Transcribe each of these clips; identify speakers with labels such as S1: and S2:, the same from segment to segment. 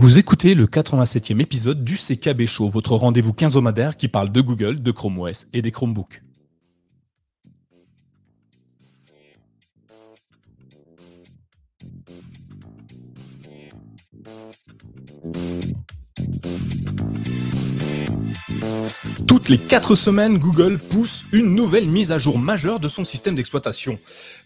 S1: Vous écoutez le 87e épisode du CKB Show, votre rendez-vous quinzomadaire qui parle de Google, de Chrome OS et des Chromebooks. Toutes les 4 semaines, Google pousse une nouvelle mise à jour majeure de son système d'exploitation.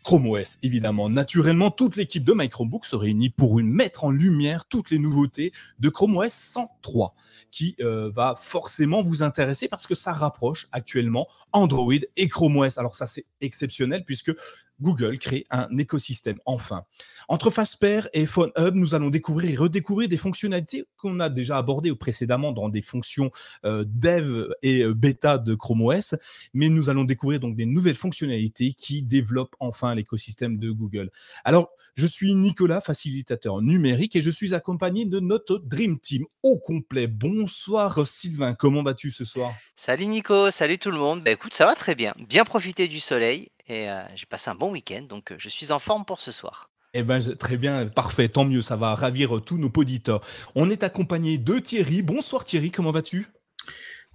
S1: Chrome OS, évidemment. Naturellement, toute l'équipe de My Chromebook se réunit pour mettre en lumière toutes les nouveautés de Chrome OS 103, qui euh, va forcément vous intéresser parce que ça rapproche actuellement Android et Chrome OS. Alors ça, c'est exceptionnel puisque Google crée un écosystème enfin. Entre Fastpair et Phone Hub, nous allons découvrir et redécouvrir des fonctionnalités qu'on a déjà abordées précédemment dans des fonctions euh, dev et euh, bêta de Chrome OS, mais nous allons découvrir donc des nouvelles fonctionnalités qui développent enfin l'écosystème de Google. Alors, je suis Nicolas, facilitateur numérique, et je suis accompagné de notre Dream Team au complet. Bonsoir Sylvain, comment vas-tu ce soir?
S2: Salut Nico, salut tout le monde. Bah écoute, ça va très bien. Bien profiter du soleil et euh, j'ai passé un bon week-end, donc je suis en forme pour ce soir.
S1: Eh ben, très bien, parfait, tant mieux, ça va ravir tous nos auditeurs. On est accompagné de Thierry. Bonsoir Thierry, comment vas-tu?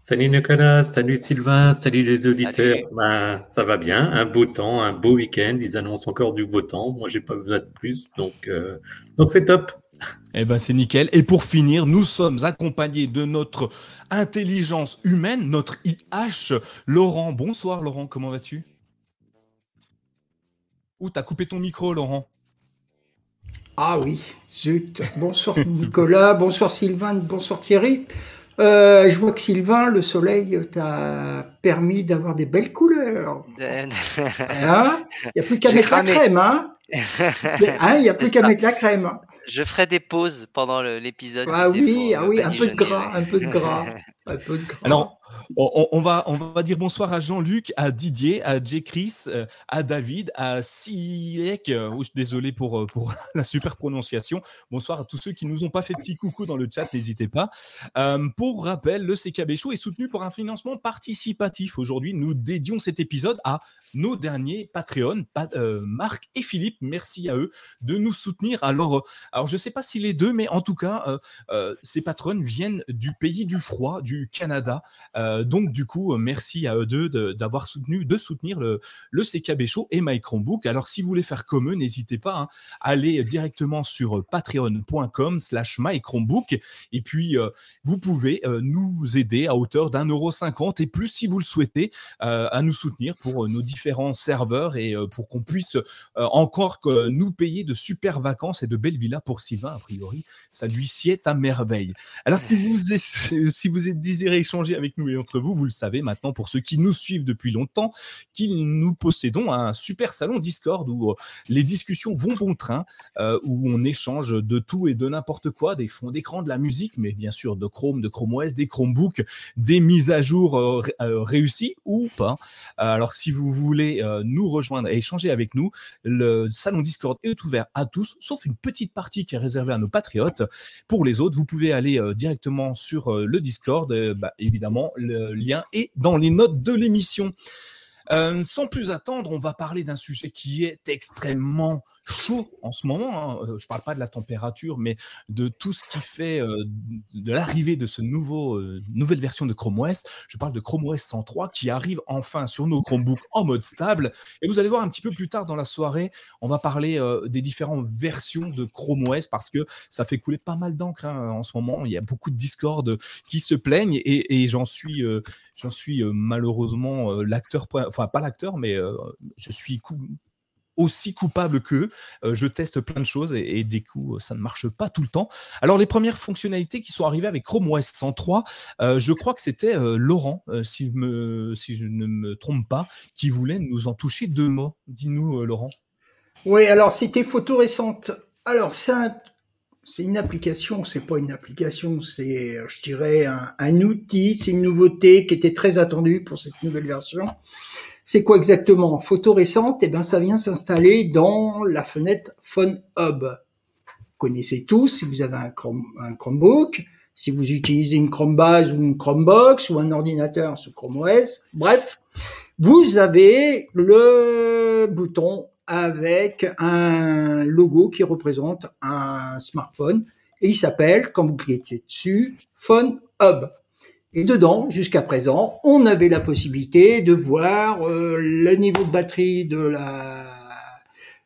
S3: Salut Nicolas, salut Sylvain, salut les auditeurs. Bah, ça va bien, un beau temps, un beau week-end. Ils annoncent encore du beau temps. Moi, j'ai pas besoin de plus, donc euh, donc c'est top.
S1: Eh ben c'est nickel. Et pour finir, nous sommes accompagnés de notre intelligence humaine, notre IH, Laurent. Bonsoir Laurent, comment vas-tu? Ouh, t'as coupé ton micro, Laurent.
S4: Ah oui, zut. Bonsoir Nicolas, bonsour Sylvain, bonsoir Thierry. Euh, je vois que Sylvain, le soleil t'a permis d'avoir des belles couleurs. Hein? Il n'y a plus qu'à mettre la crème, hein, hein Il n'y a plus qu'à mettre la crème.
S2: Je ferai des pauses pendant l'épisode.
S4: Ah oui, ah oui, un peu de gras, un peu de gras.
S1: Alors, on, va, on va dire bonsoir à Jean-Luc, à Didier, à J. Chris, euh, à David, à Siek. Euh, désolé pour, euh, pour la super prononciation. Bonsoir à tous ceux qui nous ont pas fait petit coucou dans le chat, n'hésitez pas. pour rappel, le CKB Show est soutenu par un financement participatif. Aujourd'hui, nous dédions cet épisode à nos derniers Patreon, Marc et Philippe. Merci à eux de nous soutenir. Alors, alors je ne sais pas si les deux, mais en tout cas, ces patrons viennent du pays du froid, du Canada. Euh, donc, du coup, merci à eux deux d'avoir soutenu, de soutenir le, le CKB Show et My Chromebook. Alors, si vous voulez faire comme eux, n'hésitez pas à hein, aller directement sur patreon.com slash My. Et puis, euh, vous pouvez euh, nous aider à hauteur d'un euro cinquante et plus si vous le souhaitez à nous soutenir pour nos différents serveurs et pour qu'on puisse encore nous payer de super vacances et de belles villas pour Sylvain, a priori. Ça lui sied à merveille. Alors, si vous, si vous êtes désirez échanger avec nous et entre vous, vous le savez maintenant pour ceux qui nous suivent depuis longtemps, qu'il nous possédons un super salon Discord où euh, les discussions vont bon train, euh, où on échange de tout et de n'importe quoi, des fonds d'écran, de la musique, mais bien sûr de Chrome, de Chrome OS, des Chromebooks, des mises à jour euh, réussies ou pas. alors si vous voulez nous rejoindre et échanger avec nous, le salon Discord est ouvert à tous, sauf une petite partie qui est réservée à nos patriotes. Pour les autres, vous pouvez aller directement sur le Discord euh, bah, évidemment, le lien est dans les notes de l'émission. Euh, sans plus attendre, on va parler d'un sujet qui est extrêmement chaud en ce moment. Hein. Euh, je ne parle pas de la température, mais de tout ce qui fait euh, de l'arrivée de ce nouveau euh, nouvelle version de Chrome OS. Je parle de Chrome OS 103 qui arrive enfin sur nos Chromebooks en mode stable. Et vous allez voir un petit peu plus tard dans la soirée, on va parler des différentes versions de Chrome OS parce que ça fait couler pas mal d'encre hein, en ce moment. Il y a beaucoup de Discord qui se plaignent et, j'en suis, j'en suis malheureusement l'acteur, enfin pas l'acteur, mais je suis aussi coupable qu'eux. Euh, je teste plein de choses et, des coups, ça ne marche pas tout le temps. Alors, les premières fonctionnalités qui sont arrivées avec Chrome OS 103, euh, je crois que c'était euh, Laurent, si, je ne me trompe pas, qui voulait nous en toucher deux mots. Dis-nous, Laurent.
S4: Oui, alors c'était photo récente. Alors, c'est une application, c'est pas une application, c'est, je dirais, un outil, c'est une nouveauté qui était très attendue pour cette nouvelle version. C'est quoi exactement? Photo récente, eh ben ça vient s'installer dans la fenêtre Phone Hub. Vous connaissez tous si vous avez un, un Chromebook, si vous utilisez une Chromebase ou une Chromebox ou un ordinateur sous Chrome OS, bref, vous avez le bouton avec un logo qui représente un smartphone et il s'appelle, quand vous cliquez dessus, Phone Hub. Et dedans, jusqu'à présent, on avait la possibilité de voir euh, le niveau de batterie de la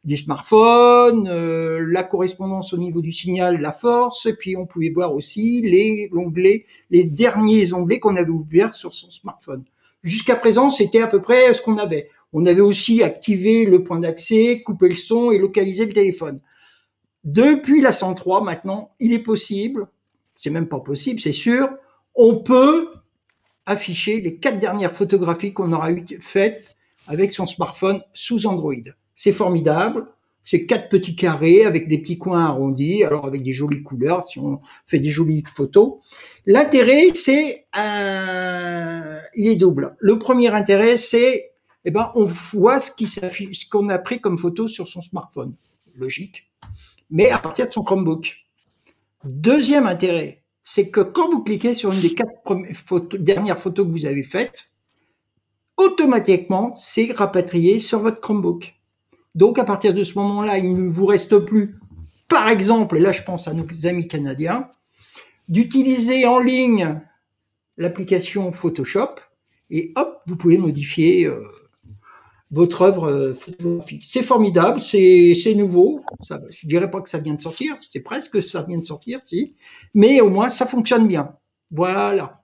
S4: du smartphone, euh, la correspondance au niveau du signal, la force, et puis on pouvait voir aussi les onglets, les derniers onglets qu'on avait ouverts sur son smartphone. Jusqu'à présent, c'était à peu près ce qu'on avait. On avait aussi activé le point d'accès, coupé le son et localisé le téléphone. Depuis la 103, maintenant, il est possible, c'est même pas possible, c'est sûr, on peut afficher les quatre dernières photographies qu'on aura faites avec son smartphone sous Android. C'est formidable. C'est quatre petits carrés avec des petits coins arrondis, alors avec des jolies couleurs si on fait des jolies photos. L'intérêt, c'est euh, il est double. Le premier intérêt, c'est eh ben on voit ce qu'on a pris comme photo sur son smartphone, logique, mais à partir de son Chromebook. Deuxième intérêt, c'est que quand vous cliquez sur une des quatre dernières photos que vous avez faites, automatiquement, c'est rapatrié sur votre Chromebook. Donc, à partir de ce moment-là, il ne vous reste plus, par exemple, et là, je pense à nos amis canadiens, d'utiliser en ligne l'application Photoshop et hop, vous pouvez modifier euh, votre œuvre euh, photographique. C'est formidable, c'est nouveau. Je dirais pas que ça vient de sortir, c'est presque ça vient de sortir, si, mais au moins ça fonctionne bien. Voilà.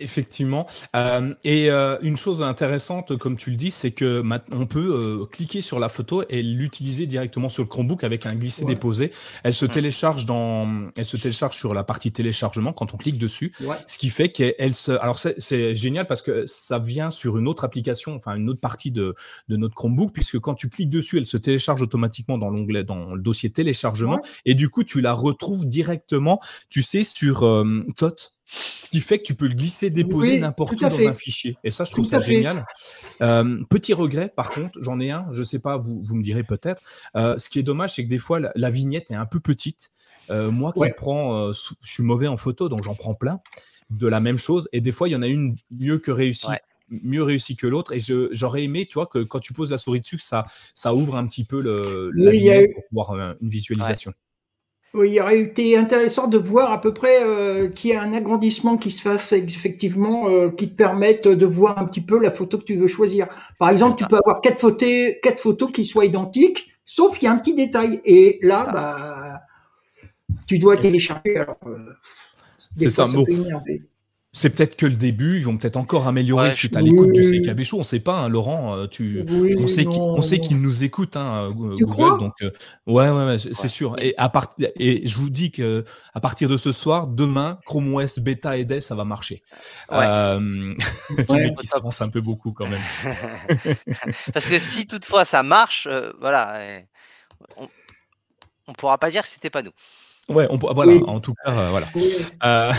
S1: Effectivement. Euh, et euh, une chose intéressante, comme tu le dis, c'est que on peut euh, cliquer sur la photo et l'utiliser directement sur le Chromebook avec un glisser-déposer. Elle se télécharge dans, elle se télécharge sur la partie téléchargement quand on clique dessus. Ce qui fait qu'elle se, alors c'est génial parce que ça vient sur une autre application, enfin une autre partie de, de notre Chromebook, puisque quand tu cliques dessus, elle se télécharge automatiquement dans l'onglet, dans le dossier téléchargement, et du coup tu la retrouves directement, tu sais, sur TOT ce qui fait que tu peux le glisser, déposer n'importe où dans un fichier. Et ça, je trouve ça génial. Euh, petit regret, par contre, j'en ai un, je ne sais pas, vous, vous me direz peut-être. Euh, ce qui est dommage, c'est que des fois, la, vignette est un peu petite. Euh, moi qui prends, je suis mauvais en photo, donc j'en prends plein de la même chose. Et des fois, il y en a une mieux que réussie. mieux réussie que l'autre et j'aurais aimé tu vois que quand tu poses la souris dessus ça ça ouvre un petit peu le la vignette pour voir une visualisation
S4: oui, il aurait été intéressant de voir à peu près euh, qu'il y ait un agrandissement qui se fasse effectivement, euh, qui te permette de voir un petit peu la photo que tu veux choisir. Par exemple, tu peux avoir quatre photos, quatre photos qui soient identiques, sauf qu'il y a un petit détail. Et là, bah, tu dois télécharger. Alors, euh,
S1: c'est ça, ça c'est peut-être que le début, ils vont peut-être encore améliorer suite à l'écoute du CKB Show. On ne sait pas, hein, Laurent. Euh, tu, on sait qu'ils nous écoutent, hein, Google. Donc, euh, ouais, ouais, ouais c'est sûr. Et, à part, et je vous dis que à partir de ce soir, demain, Chrome OS Beta et Day, ça va marcher. Ouais. Euh, qui s'avance un peu beaucoup quand même.
S2: Parce que si toutefois ça marche, euh, voilà, on, ne pourra pas dire que c'était pas nous.
S1: Ouais, on, voilà, en tout cas, euh, voilà. Euh,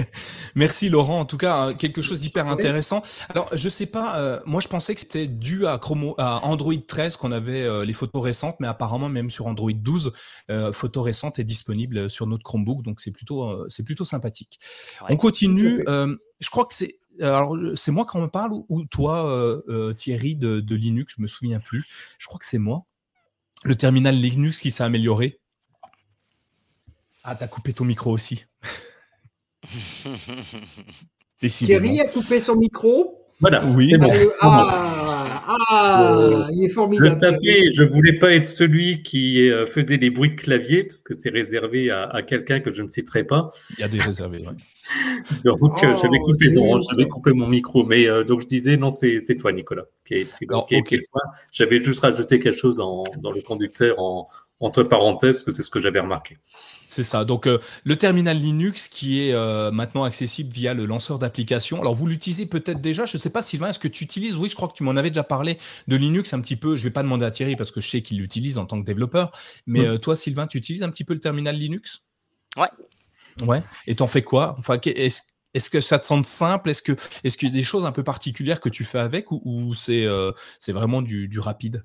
S1: merci Laurent, en tout cas, hein, quelque chose d'hyper intéressant. Alors, je sais pas, euh, moi je pensais que c'était dû à, Chromo, à Android 13 qu'on avait les photos récentes, mais apparemment même sur Android 12, photos récentes est disponible sur notre Chromebook, donc c'est plutôt, c'est plutôt sympathique. on continue. je crois que c'est alors, c'est moi qui en parle ou, toi, Thierry, de, de, Linux, je me souviens plus. Je crois que c'est moi. Le terminal Linux qui s'est amélioré. Ah, t'as coupé ton micro aussi.
S4: Thierry a coupé son micro.
S3: Voilà.
S1: Oui.
S4: Ah, ah, il est formidable.
S3: Le tapis, je voulais pas être celui qui euh, faisait des bruits de clavier parce que c'est réservé à, quelqu'un que je ne citerai pas.
S1: Il y a des réservés. Ouais.
S3: donc euh, oh, j'avais coupé, j'avais coupé mon micro, mais euh, donc je disais non, c'est toi Nicolas qui J'avais juste rajouté quelque chose dans le conducteur en, entre parenthèses que c'est ce que j'avais remarqué.
S1: C'est ça. Donc euh, le terminal Linux qui est euh, maintenant accessible via le lanceur d'application. Alors vous l'utilisez peut-être déjà. Je ne sais pas Sylvain, est-ce que tu utilises? Oui, je crois que tu m'en avais déjà parlé de Linux un petit peu. Je ne vais pas demander à Thierry parce que je sais qu'il l'utilise en tant que développeur. Mais euh, toi, Sylvain, tu utilises un petit peu le terminal Linux?
S2: Ouais.
S1: Ouais. Et t'en fais quoi? Enfin, est-ce est que ça te semble simple? Est-ce que est-ce qu'il y a des choses un peu particulières que tu fais avec ou, c'est c'est vraiment du, du rapide?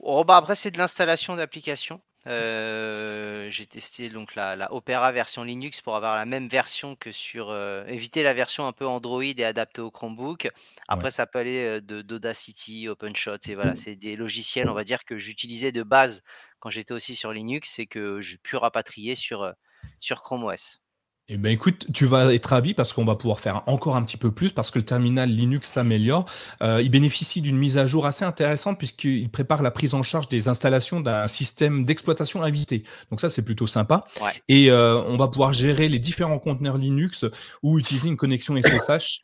S2: Oh, bah après, c'est de l'installation d'applications. Euh, j'ai testé donc la, la, Opera version Linux pour avoir la même version que sur euh, éviter la version un peu Android et adaptée au Chromebook. Après, ça peut aller euh, de d'Audacity, OpenShot, et voilà, c'est des logiciels, on va dire que j'utilisais de base quand j'étais aussi sur Linux et que j'ai pu rapatrier sur, sur Chrome OS.
S1: Eh ben écoute, tu vas être ravi parce qu'on va pouvoir faire encore un petit peu plus parce que le terminal Linux s'améliore. Euh, il bénéficie d'une mise à jour assez intéressante puisqu'il prépare la prise en charge des installations d'un système d'exploitation invité. Donc ça, c'est plutôt sympa. Et euh, on va pouvoir gérer les différents conteneurs Linux ou utiliser une connexion SSH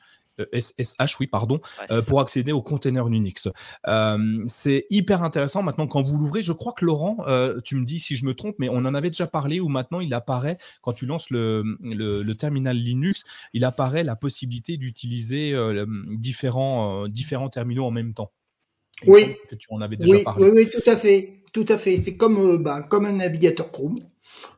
S1: SSH, euh, oui, pardon, euh, pour accéder au container Unix. Euh, c'est hyper intéressant maintenant quand vous l'ouvrez. Je crois que Laurent, tu me dis si je me trompe, mais on en avait déjà parlé où maintenant il apparaît, quand tu lances le, le, terminal Linux, il apparaît la possibilité d'utiliser différents, différents terminaux en même temps.
S4: oui, que tu en avais déjà parlé. Oui, oui, tout à fait. Tout à fait. C'est comme, bah, comme un navigateur Chrome.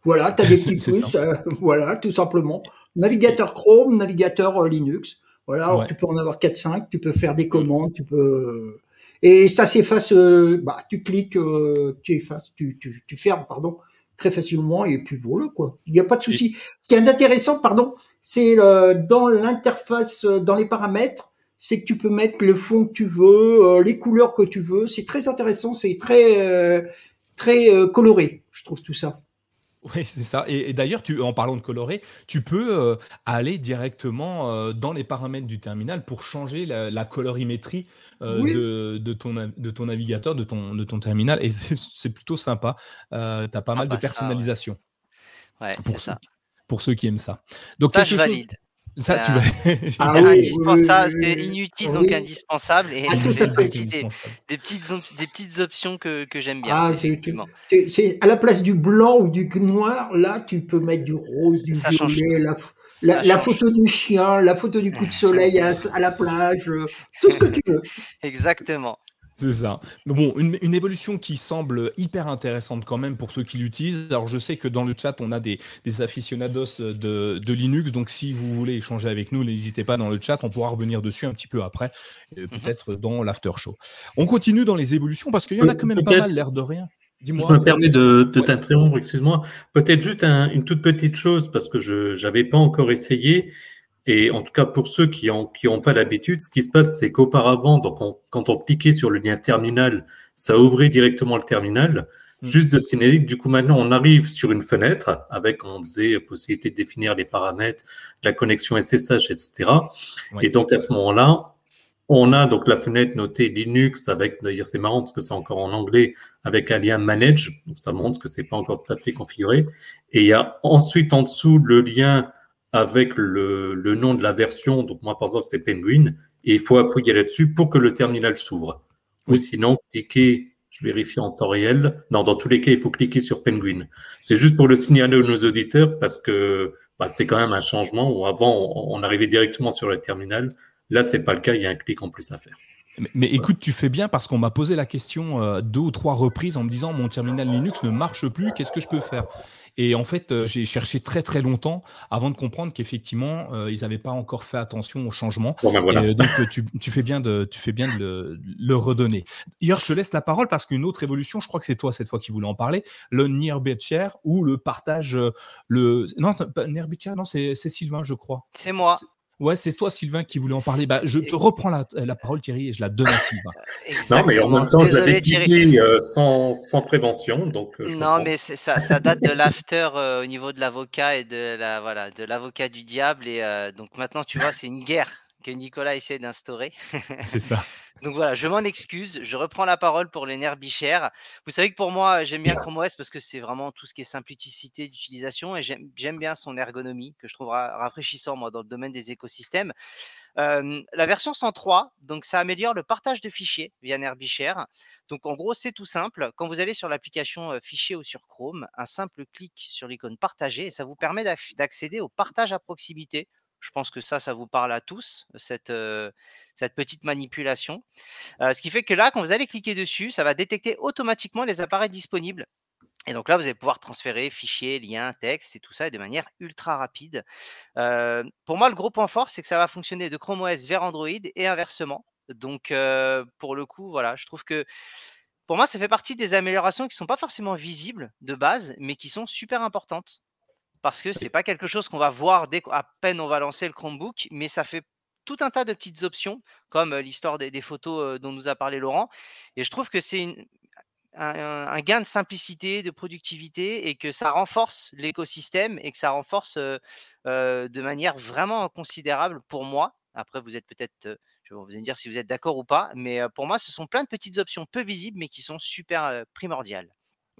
S4: Voilà, tu as des petits pouces. voilà, tout simplement. Navigateur Chrome, navigateur Linux. Voilà, alors tu peux en avoir 4-5, tu peux faire des commandes, tu peux et ça s'efface. Euh, bah, tu cliques, euh, tu effaces, tu, tu, tu, fermes, pardon, très facilement et puis voilà quoi. Il n'y a pas de souci. Ce qui est intéressant, pardon, c'est euh, dans l'interface, dans les paramètres, c'est que tu peux mettre le fond que tu veux, les couleurs que tu veux. C'est très intéressant, c'est très très coloré, je trouve tout ça.
S1: Oui, c'est ça. Et, d'ailleurs, en parlant de colorer, tu peux euh, aller directement euh, dans les paramètres du terminal pour changer la, colorimétrie euh, de, ton, de ton navigateur, de ton, de ton terminal. Et c'est plutôt sympa. tu as pas ah mal de bah personnalisation.
S2: ouais, c'est ça.
S1: Pour ceux qui aiment ça. Donc,
S2: ça, je valide.
S1: Ça, tu vas.
S2: Ah indispensable, c'est inutile donc indispensable et ah, des, petites, des petites options que, que j'aime bien. Ah,
S4: c'est à la place du blanc ou du noir, là tu peux mettre du rose, du violet, la, la, photo du chien, la photo du coup de soleil à, à la plage, euh, tout ce que tu veux.
S2: Exactement.
S1: C'est ça. Mais bon, une, évolution qui semble hyper intéressante quand même pour ceux qui l'utilisent. Alors, je sais que dans le chat, on a des, des aficionados de, Linux. Donc, si vous voulez échanger avec nous, n'hésitez pas dans le chat. On pourra revenir dessus un petit peu après, euh, mhm. peut-être dans l'after show. On continue dans les évolutions parce qu'il y en a quand même pas mal, l'air de rien.
S3: Dis-moi. Je me permets de, t'interrompre, excuse-moi. Peut-être juste une toute petite chose parce que je n'avais pas encore essayé. Et en tout cas, pour ceux qui n'ont qui ont pas l'habitude, ce qui se passe, c'est qu'auparavant, donc quand on cliquait sur le lien terminal, ça ouvrait directement le terminal. Hmm. Juste de signaler du coup, maintenant, on arrive sur une fenêtre avec, on disait, possibilité de définir les paramètres, la connexion SSH, etc. Et donc, à ce moment-là, on a donc la fenêtre notée Linux avec, d'ailleurs, c'est marrant parce que c'est encore en anglais, avec un lien manage. Donc, ça montre que c'est pas encore tout à fait configuré. Et il y a ensuite en dessous le lien avec le, le, nom de la version. Donc moi, par exemple, c'est Penguin. Et il faut appuyer là-dessus pour que le terminal s'ouvre. Ou sinon, cliquer, je vérifie en temps réel. Non, dans tous les cas, il faut cliquer sur Penguin. C'est juste pour le signaler à nos auditeurs parce que bah, c'est quand même un changement où avant, on, arrivait directement sur le terminal. Là, c'est pas le cas. Il y a un clic en plus à faire.
S1: Mais, écoute, tu fais bien parce qu'on m'a posé la question euh, deux ou trois reprises en me disant mon terminal Linux ne marche plus, qu'est-ce que je peux faire? Et en fait, euh, j'ai cherché très très longtemps avant de comprendre qu'effectivement, euh, ils n'avaient pas encore fait attention au changement.
S3: Ben
S1: et, donc, tu, tu, fais bien de, tu fais bien de le, redonner. D'ailleurs, je te laisse la parole parce qu'une autre évolution, je crois que c'est toi cette fois qui voulais en parler, le Nearby Share ou le partage. Le... Non, Nearby Share, non, c'est Sylvain, je crois.
S2: C'est moi.
S1: Ouais, c'est toi, Sylvain, qui voulait en parler. Bah, je te reprends la, la, parole, Thierry, et je la donne à Sylvain.
S3: non, mais en même temps, je l'avais dit euh, sans, sans, prévention. Donc,
S2: euh, non, mais ça, ça, date de l'after euh, au niveau de l'avocat et de la voilà de l'avocat du diable. Et donc maintenant, tu vois, c'est une guerre que Nicolas essaie d'instaurer.
S1: C'est ça.
S2: Donc voilà, je m'en excuse. Je reprends la parole pour les nerfs bichères. Vous savez que pour moi, j'aime bien Chrome OS parce que c'est vraiment tout ce qui est simplicité d'utilisation et j'aime bien son ergonomie que je trouve rafraîchissant moi dans le domaine des écosystèmes. la version 103, donc ça améliore le partage de fichiers via NerbShare. Donc en gros, c'est tout simple. Quand vous allez sur l'application fichier ou sur Chrome, un simple clic sur l'icône partager et ça vous permet d'accéder au partage à proximité je pense que ça, ça vous parle à tous, cette, cette petite manipulation. ce qui fait que là, quand vous allez cliquer dessus, ça va détecter automatiquement les appareils disponibles. Et donc là, vous allez pouvoir transférer fichiers, liens, textes et tout ça de manière ultra rapide. pour moi, le gros point fort, c'est que ça va fonctionner de Chrome OS vers Android et inversement. Donc, pour le coup, voilà, je trouve que pour moi, ça fait partie des améliorations qui ne sont pas forcément visibles de base, mais qui sont super importantes parce que c'est pas quelque chose qu'on va voir dès qu'à peine on va lancer le Chromebook, mais ça fait tout un tas de petites options, comme l'histoire des, photos dont nous a parlé Laurent. Et je trouve que c'est un, gain de simplicité, de productivité et que ça renforce l'écosystème et que ça renforce de manière vraiment considérable pour moi. Après, vous êtes peut-être, je vais vous dire si vous êtes d'accord ou pas, mais pour moi, ce sont plein de petites options peu visibles mais qui sont super primordiales.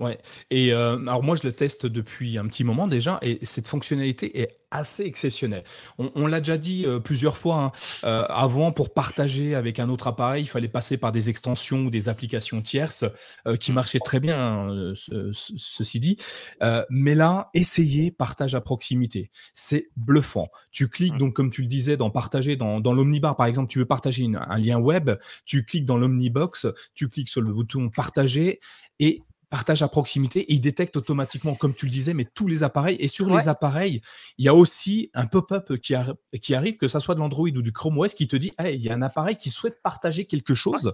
S1: Ouais. Et euh, alors moi, je le teste depuis un petit moment déjà, et cette fonctionnalité est assez exceptionnelle. On, l'a déjà dit euh, plusieurs fois. Hein, euh, avant, pour partager avec un autre appareil, il fallait passer par des extensions ou des applications tierces qui marchaient très bien, hein, ceci dit. mais là, essayez partage à proximité. C'est bluffant. Tu cliques donc, comme tu le disais, dans partager dans, dans l'omnibar, par exemple, tu veux partager un lien web, tu cliques dans l'omnibox, tu cliques sur le bouton partager et partage à proximité et il détecte automatiquement, comme tu le disais, mais tous les appareils. Et sur les appareils, il y a aussi un pop-up qui, qui, arrive, que ça soit de l'Android ou du Chrome OS, qui te dit hey, il y a un appareil qui souhaite partager quelque chose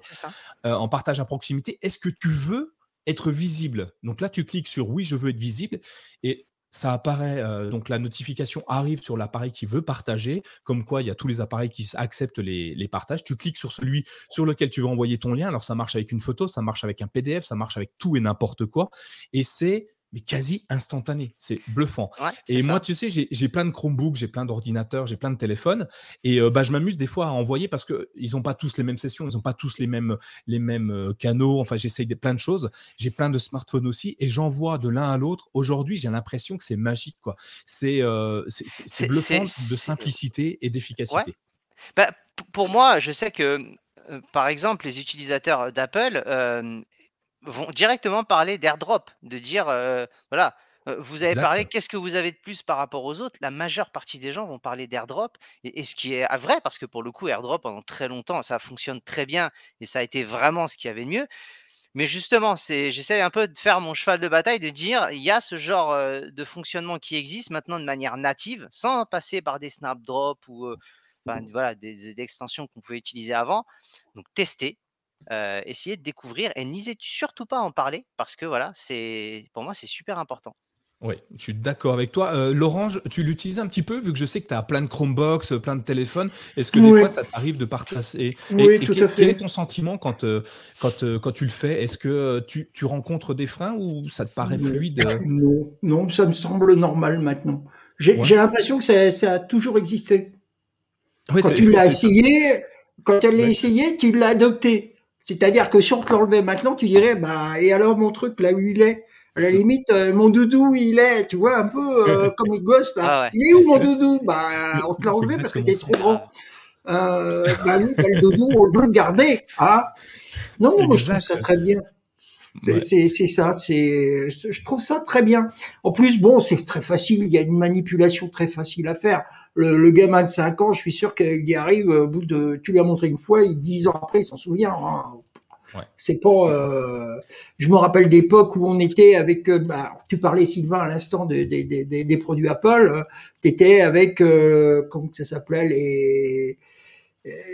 S1: euh, en partage à proximité. Est-ce que tu veux être visible? Donc là, tu cliques sur oui, je veux être visible. Et ça apparaît, euh, donc la notification arrive sur l'appareil qui veut partager, comme quoi il y a tous les appareils qui acceptent les, les, partages. Tu cliques sur celui sur lequel tu veux envoyer ton lien. Alors ça marche avec une photo, ça marche avec un PDF, ça marche avec tout et n'importe quoi. Et c'est mais quasi instantané. C'est bluffant. et moi, tu sais, j'ai plein de Chromebooks, j'ai plein d'ordinateurs, j'ai plein de téléphones. Et euh, bah, je m'amuse des fois à envoyer parce qu'ils n'ont pas tous les mêmes sessions, ils n'ont pas tous les mêmes, les mêmes euh, canaux. Enfin, j'essaye plein de choses. J'ai plein de smartphones aussi et j'envoie de l'un à l'autre. Aujourd'hui, j'ai l'impression que c'est magique. quoi. C'est euh, bluffant de simplicité et d'efficacité.
S2: Bah, pour moi, je sais que par exemple, les utilisateurs d'Apple, vont directement parler d'airdrop, de dire euh, voilà, euh, vous avez parlé, qu'est-ce que vous avez de plus par rapport aux autres? La majeure partie des gens vont parler d'airdrop, et, ce qui est vrai, parce que pour le coup, airdrop, pendant très longtemps, ça fonctionne très bien, et ça a été vraiment ce qu'il y avait de mieux. Mais justement, c'est, j'essaie un peu de faire mon cheval de bataille, de dire, il y a ce genre euh, de fonctionnement qui existe maintenant de manière native, sans passer par des snapdrop ou voilà, des, des extensions qu'on pouvait utiliser avant. Donc, tester, euh, essayez de découvrir et n'hésitez surtout pas à en parler parce que voilà, c'est pour moi c'est super important.
S1: Oui, je suis d'accord avec toi. Euh, L'orange, tu l'utilises un petit peu vu que je sais que tu as plein de Chromebox, plein de téléphones. Est-ce que des fois ça t'arrive de partager
S4: Oui, tout à fait.
S1: Quel est ton sentiment quand, euh, quand, quand tu le fais? Est-ce que tu, tu, rencontres des freins ou ça te paraît fluide
S4: Non, non, ça me semble normal maintenant. J'ai l'impression que ça, ça, a toujours existé. quand tu l'as essayé, quand tu l'as essayé, tu l'as adopté. C'est-à-dire que si on te l'enlevait maintenant, tu dirais, bah, et alors mon truc là où il est? À la limite, euh, mon doudou, il est, tu vois, un peu euh, comme les gosses là. Ah il est où mon doudou? Bah, on te l'a enlevé parce qu'il est trop grand. Euh, bah oui, le doudou, on veut le garder. Hein non, moi je trouve ça très bien. C'est ça, c'est, je trouve ça très bien. En plus, bon, c'est très facile. Il y a une manipulation très facile à faire le, gamin de 5 ans, je suis sûr qu'il arrive au bout de, tu lui as montré une fois, il 10 ans après, il s'en souvient. Hein. C'est pas. Euh, je me rappelle d'époque où on était avec. Euh, bah, tu parlais Sylvain à l'instant des, des, des, des, produits Apple. Euh, tu étais avec euh, comment ça s'appelait les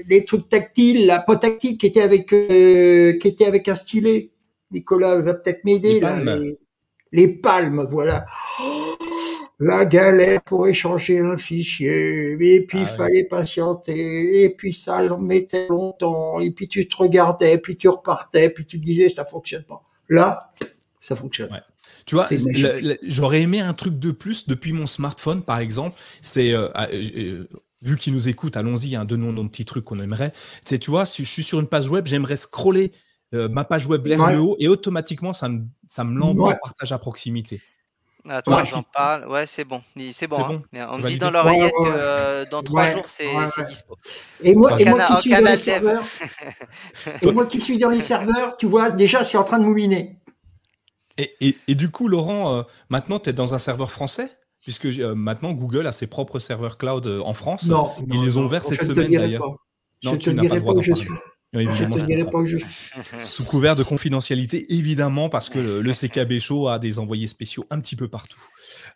S4: des trucs tactiles, la pas tactile qui était avec qui était avec un stylet. Nicolas va peut-être m'aider là. Les, les palmes, voilà. La galère pour échanger un fichier, et puis il ah fallait patienter, et puis ça mettait longtemps, et puis tu te regardais, puis tu repartais, puis tu te disais ça fonctionne pas. Là, ça fonctionne.
S1: Tu vois, j'aurais aimé un truc de plus depuis mon smartphone, par exemple. C'est euh, ah, euh, euh, vu qu'ils nous écoutent, allons-y, hein, donnons nos petits trucs qu'on aimerait. C'est, tu vois, si je suis sur une page web, j'aimerais scroller ma page web vers le haut et automatiquement ça me, ça me l'envoie en partage à proximité.
S2: Attends, j'en parle. Ouais, c'est bon. C'est bon. Hein. On me dit dans l'oreillette que euh, dans trois jours, c'est dispo.
S4: Et moi, et moi qui suis dans les serveurs, et moi qui suis dans les serveurs, tu vois, déjà, c'est en train de mouliner.
S1: Et, et, et, du coup, Laurent, euh, maintenant, tu es dans un serveur français? Puisque euh, maintenant, Google a ses propres serveurs cloud en France. Non, Ils les ont ouverts cette semaine d'ailleurs.
S4: Non, tu n'as pas le droit d'en parler.
S1: Évidemment, Sous couvert de confidentialité, évidemment, parce que le, CKB Show a des envoyés spéciaux un petit peu partout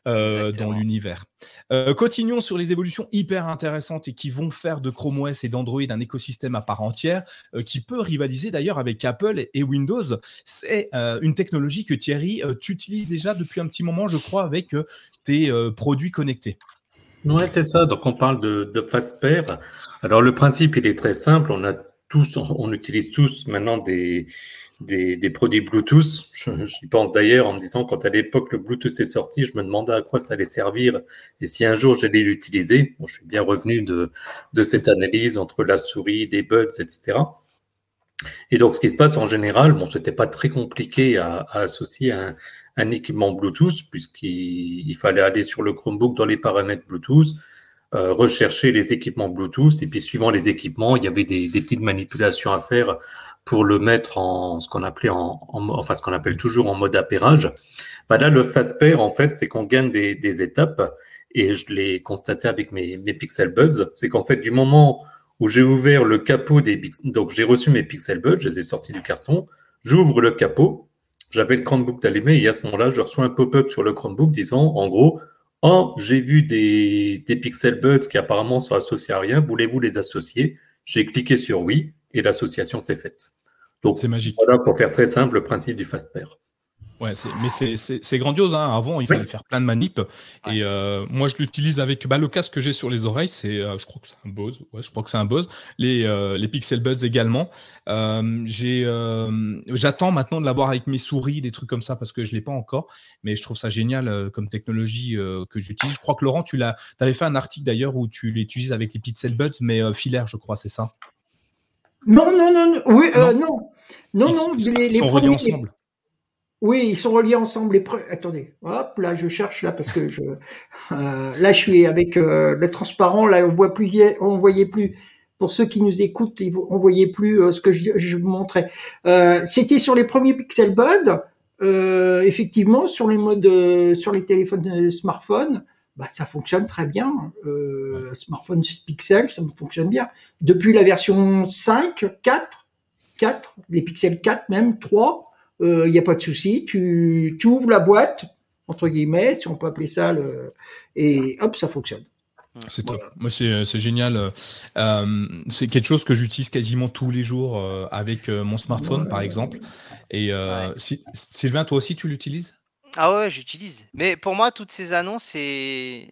S1: euh, dans l'univers. Euh, continuons sur les évolutions hyper intéressantes et qui vont faire de Chrome OS et d'Android un écosystème à part entière, euh, qui peut rivaliser d'ailleurs avec Apple et Windows. C'est une technologie que Thierry, tu utilises déjà depuis un petit moment, je crois, avec tes produits connectés.
S3: Oui, c'est ça. Donc, on parle de, de pair. Alors, le principe, il est très simple. On a tous, on utilise tous maintenant des, des, produits Bluetooth. J'y pense d'ailleurs en me disant, quand à l'époque le Bluetooth est sorti, je me demandais à quoi ça allait servir et si un jour j'allais l'utiliser. Bon, je suis bien revenu de, de cette analyse entre la souris, les buds, etc. Et donc, ce qui se passe en général, bon, c'était pas très compliqué à, associer un, un, équipement Bluetooth, puisqu'il fallait aller sur le Chromebook dans les paramètres Bluetooth, euh, rechercher les équipements Bluetooth, et puis suivant les équipements, il y avait des, des petites manipulations à faire pour le mettre en ce qu'on appelait en, enfin ce qu'on appelle toujours en mode appairage. Bah là, le fast pair, en fait, c'est qu'on gagne des, des, étapes, et je l'ai constaté avec mes, mes Pixel Buds, c'est qu'en fait, du moment où j'ai ouvert le capot des donc j'ai reçu mes Pixel Buds, je les ai sortis du carton, j'ouvre le capot, j'avais le Chromebook allumé. Et à ce moment-là, je reçois un pop-up sur le Chromebook disant en gros Oh, j'ai vu des, des Pixel Buds qui apparemment sont associés à rien, voulez-vous les associer? J'ai cliqué sur oui et l'association s'est faite.
S1: Donc, c'est magique.
S3: Voilà pour faire très simple le principe du fast pair.
S1: Ouais, mais c'est grandiose. Hein. Avant, il fallait faire plein de manips. Et euh, moi, je l'utilise avec bah, le casque que j'ai sur les oreilles. C'est, euh, je crois que c'est un Bose. Ouais, je crois que c'est un Bose. Les, euh, les Pixel Buds également. j'ai, j'attends maintenant de l'avoir avec mes souris, des trucs comme ça, parce que je l'ai pas encore. Mais je trouve ça génial comme technologie que j'utilise. Je crois que Laurent, tu l'as, avais fait un article d'ailleurs où tu l'utilises avec les Pixel Buds, mais filaires, je crois, c'est ça?
S4: Non, non, non, oui, non, non, non, non,
S1: les, sont reliés ensemble.
S4: Oui, ils sont reliés ensemble. Les Attendez, hop, là je cherche là parce que je euh, là je suis avec euh, le transparent. Là on voit plus, on voyait plus. Pour ceux qui nous écoutent, on voyait plus euh, ce que je, je vous montrais. C'était sur les premiers Pixel Bud. effectivement, sur les modes, sur les téléphones smartphones, bah, ça fonctionne très bien. smartphone Pixel, ça fonctionne bien. Depuis la version 5, 4, 4, les Pixel 4 même, 3, il euh, n'y a pas de souci, tu, tu ouvres la boîte, entre guillemets, si on peut appeler ça, le, et hop, ça fonctionne.
S1: C'est top. Moi, c'est génial. Euh, c'est quelque chose que j'utilise quasiment tous les jours euh, avec mon smartphone, par exemple. Et si, Sylvain, toi aussi, tu l'utilises?
S2: Ah ouais, j'utilise. Mais pour moi, toutes ces annonces,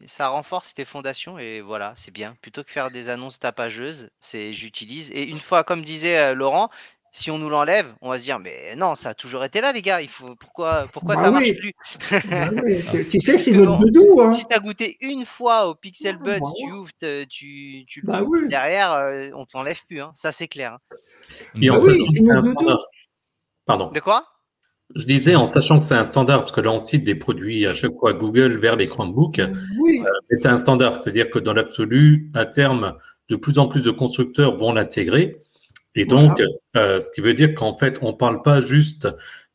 S2: ça renforce les fondations et voilà, c'est bien. Plutôt que faire des annonces tapageuses, c'est j'utilise. Et une fois, comme disait Laurent, si on nous l'enlève, on va se dire mais non, ça a toujours été là, les gars. Il faut pourquoi pourquoi bah ça marche plus?
S4: Bah Tu sais, c'est notre doudou. Hein.
S2: Si t'as goûté une fois au Pixel Buds, bah tu ouvres, tu, tu le derrière, euh, on t'enlève plus. Hein. Ça c'est clair.
S3: Hein. Et en oui, c'est un standard. Pardon.
S2: De quoi?
S3: Je disais en sachant que c'est un standard, parce que là on cite des produits à chaque fois Google vers les Chromebooks, oui. Euh, mais c'est un standard, c'est-à-dire que dans l'absolu, à terme, de plus en plus de constructeurs vont l'intégrer. Et donc, euh, ce qui veut dire qu'en fait, on ne parle pas juste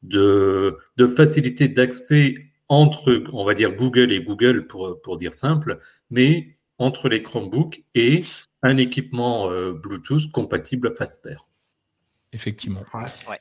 S3: de, de facilité d'accès entre, on va dire, Google et Google, pour, pour dire simple, mais entre les Chromebooks et un équipement euh, Bluetooth compatible FastPair.
S1: Effectivement.
S2: Ouais.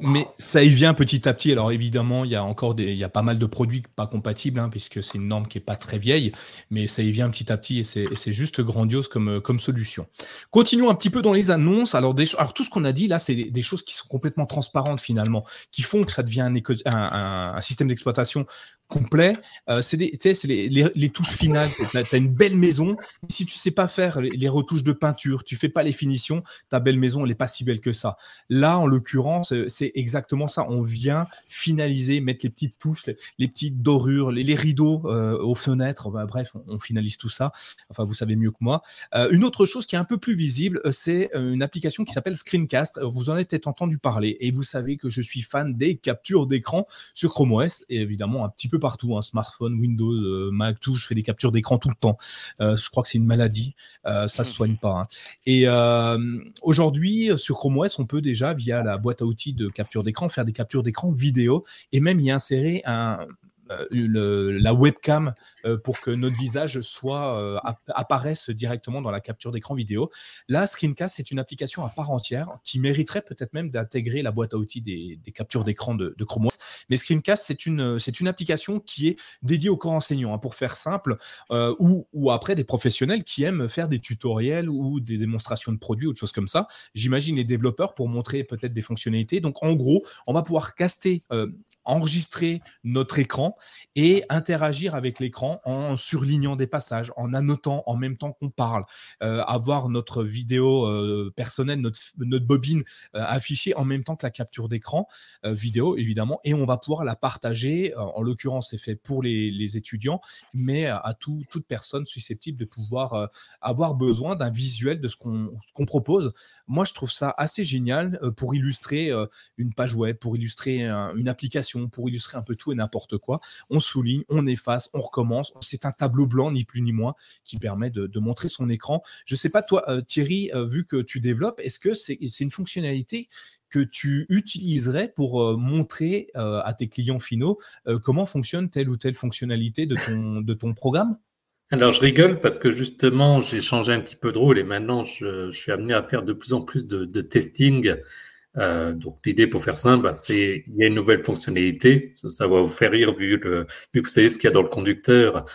S1: Mais ça y vient petit à petit. Alors évidemment, il y a encore des, il y a pas mal de produits pas compatibles, hein, puisque c'est une norme qui est pas très vieille, mais ça y vient petit à petit et c'est juste grandiose comme, comme solution. Continuons un petit peu dans les annonces. Alors, des, alors tout ce qu'on a dit là, c'est des, choses qui sont complètement transparentes finalement, qui font que ça devient un, un, un système d'exploitation complet. Euh, c'est les, touches finales. Tu as, une belle maison. Si tu sais pas faire les, retouches de peinture, tu fais pas les finitions, ta belle maison, elle est pas si belle que ça. Là, en l'occurrence, c'est exactement ça. On vient finaliser, mettre les petites touches, les, petites dorures, les, rideaux euh, aux fenêtres. Bah, bref, on, finalise tout ça. Enfin, vous savez mieux que moi. Euh, une autre chose qui est un peu plus visible, euh, c'est euh, une application qui s'appelle Screencast. Vous en avez peut-être entendu parler et vous savez que je suis fan des captures d'écran sur Chrome OS et évidemment un petit peu partout, hein, smartphone, Windows, euh, Mac, tout. Je fais des captures d'écran tout le temps. Euh, je crois que c'est une maladie. Euh, ça se soigne pas. Hein. Et aujourd'hui, sur Chrome OS, on peut déjà, via la boîte à outils de capture d'écran, faire des captures d'écran vidéo et même y insérer un, euh, la webcam euh, pour que notre visage euh, apparaisse directement dans la capture d'écran vidéo. Là, Screencast, c'est une application à part entière qui mériterait peut-être même d'intégrer la boîte à outils des, captures d'écran de, Chrome OS. Mais Screencast, c'est une, application qui est dédiée aux corps enseignants, hein, pour faire simple, ou, ou après des professionnels qui aiment faire des tutoriels ou des démonstrations de produits ou de choses comme ça. J'imagine les développeurs pour montrer peut-être des fonctionnalités. Donc, en gros, on va pouvoir caster enregistrer notre écran et interagir avec l'écran en surlignant des passages, en annotant en même temps qu'on parle, euh, avoir notre vidéo euh, personnelle, notre, notre bobine euh, affichée en même temps que la capture d'écran vidéo, évidemment, et on va pouvoir la partager. en l'occurrence, c'est fait pour les, les, étudiants, mais à tout, toute personne susceptible de pouvoir avoir besoin d'un visuel de ce qu'on propose. Moi, je trouve ça assez génial pour illustrer une page web, pour illustrer une application, pour illustrer un peu tout et n'importe quoi. On souligne, on efface, on recommence. C'est un tableau blanc, ni plus ni moins, qui permet de, montrer son écran. Je ne sais pas, toi, euh, Thierry, euh, vu que tu développes, est-ce que c'est une fonctionnalité que tu utiliserais pour euh, montrer à tes clients finaux comment fonctionne telle ou telle fonctionnalité de ton, programme?
S3: Alors je rigole parce que justement j'ai changé un petit peu de rôle et maintenant je, suis amené à faire de plus en plus de testing euh, donc l'idée pour faire simple, bah, c'est il y a une nouvelle fonctionnalité, ça, va vous faire rire vu, le, vu que vous savez ce qu'il y a dans le conducteur.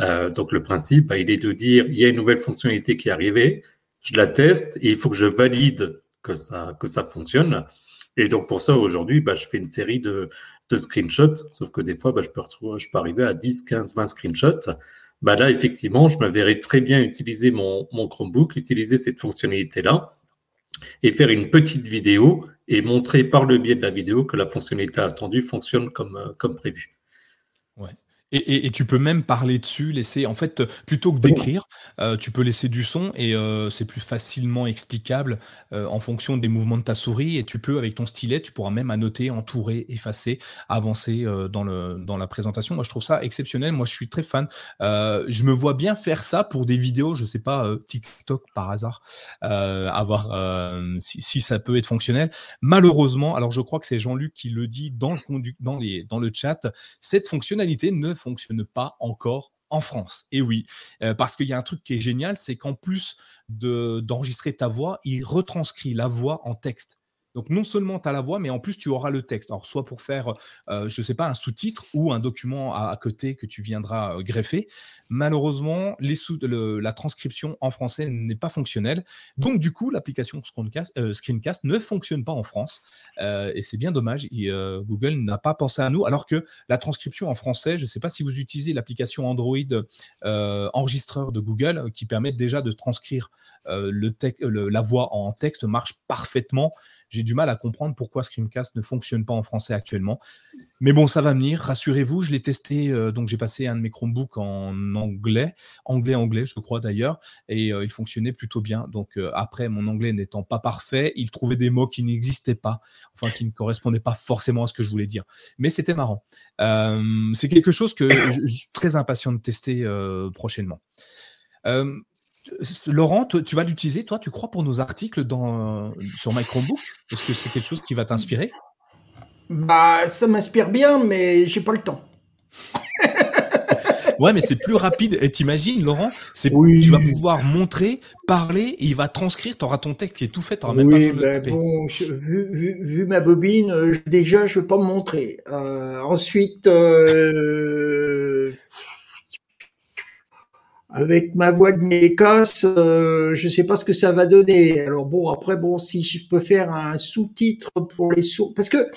S3: Euh, donc le principe, bah, il est de dire il y a une nouvelle fonctionnalité qui est arrivée, je la teste et il faut que je valide que ça que ça fonctionne. Et donc pour ça aujourd'hui, bah, je fais une série de, de screenshots, sauf que des fois, bah, je peux retrouver, je peux arriver à 10, 15, 20 screenshots. Bah là, effectivement, je me verrais très bien utiliser mon, mon Chromebook, utiliser cette fonctionnalité-là et faire une petite vidéo et montrer par le biais de la vidéo que la fonctionnalité attendue fonctionne comme, euh, prévu.
S1: Et, tu peux même parler dessus, laisser, en fait, plutôt que d'écrire, euh, tu peux laisser du son et euh, c'est plus facilement explicable euh, en fonction des mouvements de ta souris. Et tu peux, avec ton stylet, tu pourras même annoter, entourer, effacer, avancer dans, le, dans la présentation. Moi, je trouve ça exceptionnel. Moi, je suis très fan. je me vois bien faire ça pour des vidéos, je sais pas, TikTok par hasard, avoir si, si, ça peut être fonctionnel. Malheureusement, alors je crois que c'est Jean-Luc qui le dit dans le, dans, les, dans le chat, cette fonctionnalité ne fonctionne pas encore en France. Et oui, euh, parce qu'il y a un truc qui est génial, c'est qu'en plus d'enregistrer ta voix, il retranscrit la voix en texte. Donc non seulement tu as la voix, mais en plus tu auras le texte. Alors soit pour faire, euh, je ne sais pas, un sous-titre ou un document à, côté que tu viendras euh, greffer. Malheureusement, la transcription en français n'est pas fonctionnelle. Donc du coup, l'application Screencast, euh, ne fonctionne pas en France. et c'est bien dommage. Google n'a pas pensé à nous. Alors que la transcription en français, je ne sais pas si vous utilisez l'application Android enregistreur de Google qui permet déjà de transcrire la voix en texte, marche parfaitement j'ai du mal à comprendre pourquoi Screamcast ne fonctionne pas en français actuellement. Mais bon, ça va venir, rassurez-vous, je l'ai testé, euh, donc j'ai passé un de mes Chromebooks en anglais, anglais-anglais, je crois d'ailleurs, et euh, il fonctionnait plutôt bien. Donc euh, après, mon anglais n'étant pas parfait, il trouvait des mots qui n'existaient pas, enfin qui ne correspondaient pas forcément à ce que je voulais dire. Mais c'était marrant. c'est quelque chose que je, suis très impatient de tester prochainement. Laurent, tu vas l'utiliser, toi, tu crois, pour nos articles dans, sur My Chromebook? Est-ce que c'est quelque chose qui va t'inspirer?
S4: Bah, ça m'inspire bien, mais j'ai pas le temps.
S1: ouais, mais c'est plus rapide. Et t'imagines, Laurent, c'est tu vas pouvoir montrer, parler, et il va transcrire. Tu auras ton texte qui est tout fait. Tu même
S4: oui, pas ben bon, vu, ma bobine, euh, déjà, je vais pas me montrer. Euh, ensuite. Euh, avec ma voix de m'écosse, euh, je sais pas ce que ça va donner. Alors bon, après bon, si je peux faire un sous-titre pour les sourds, parce que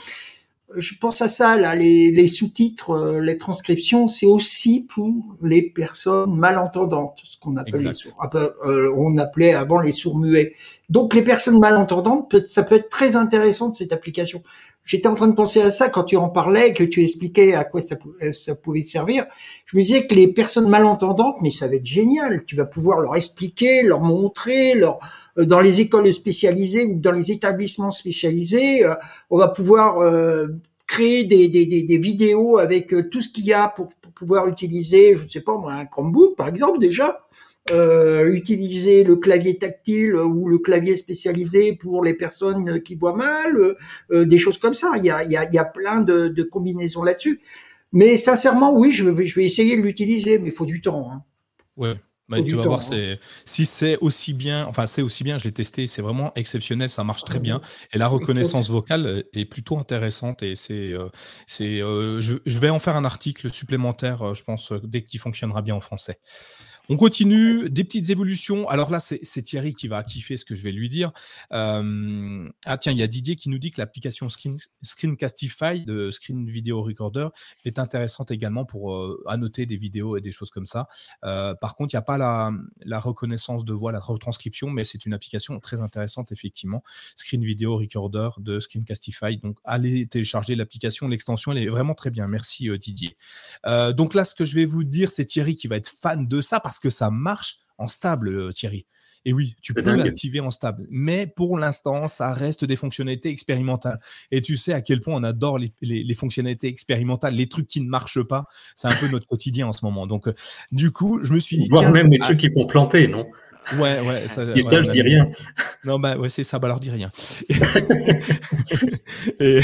S4: je pense à ça là, les, sous-titres, euh, les transcriptions, c'est aussi pour les personnes malentendantes, ce qu'on appelle les sourds. Euh, on appelait avant les sourds muets. Donc les personnes malentendantes, ça peut être très intéressant cette application. J'étais en train de penser à ça quand tu en parlais, que tu expliquais à quoi ça, euh, pouvait servir. Je me disais que les personnes malentendantes, mais ça va être génial. Tu vas pouvoir leur expliquer, leur montrer, leur euh, dans les écoles spécialisées ou dans les établissements spécialisés, euh, on va pouvoir créer des, des, des, vidéos avec tout ce qu'il y a pour, pouvoir utiliser, je ne sais pas un Chromebook par exemple déjà euh, utiliser le clavier tactile ou le clavier spécialisé pour les personnes qui voient mal, euh, des choses comme ça. Il y a, il y a, il y a plein de, de combinaisons là-dessus. Mais sincèrement, oui, je vais, je vais essayer de l'utiliser, mais il faut du temps. Hein.
S1: Ouais. Bah, tu vas voir, hein. si c'est aussi bien, enfin c'est aussi bien, je l'ai testé, c'est vraiment exceptionnel, ça marche très bien. Et la reconnaissance vocale est plutôt intéressante et c'est, euh, c'est, je, je, vais en faire un article supplémentaire, je pense, dès qu'il fonctionnera bien en français. On continue, des petites évolutions. Alors là, c'est Thierry qui va kiffer ce que je vais lui dire. Euh, ah tiens, il y a Didier qui nous dit que l'application Screen, Screencastify de Screen Video Recorder est intéressante également pour euh, annoter des vidéos et des choses comme ça. Euh, par contre, il n'y a pas la, reconnaissance de voix, la retranscription, mais c'est une application très intéressante effectivement. Screen Video Recorder de Screencastify. Donc allez télécharger l'application, l'extension, elle est vraiment très bien. Merci Didier. donc là, ce que je vais vous dire, c'est Thierry qui va être fan de ça parce parce que ça marche en stable, euh, Thierry. Et oui, tu peux l'activer en stable. Mais pour l'instant, ça reste des fonctionnalités expérimentales. Et tu sais à quel point on adore les, fonctionnalités expérimentales, les trucs qui ne marchent pas. C'est un peu notre quotidien en ce moment. Donc, euh, du coup, je me suis dit.
S3: Voire même les trucs qui font planter, non?
S1: Ouais, ouais.
S3: Ça, et ça, je dis rien.
S1: Non, bah ouais, c'est ça, bah alors dis rien. et,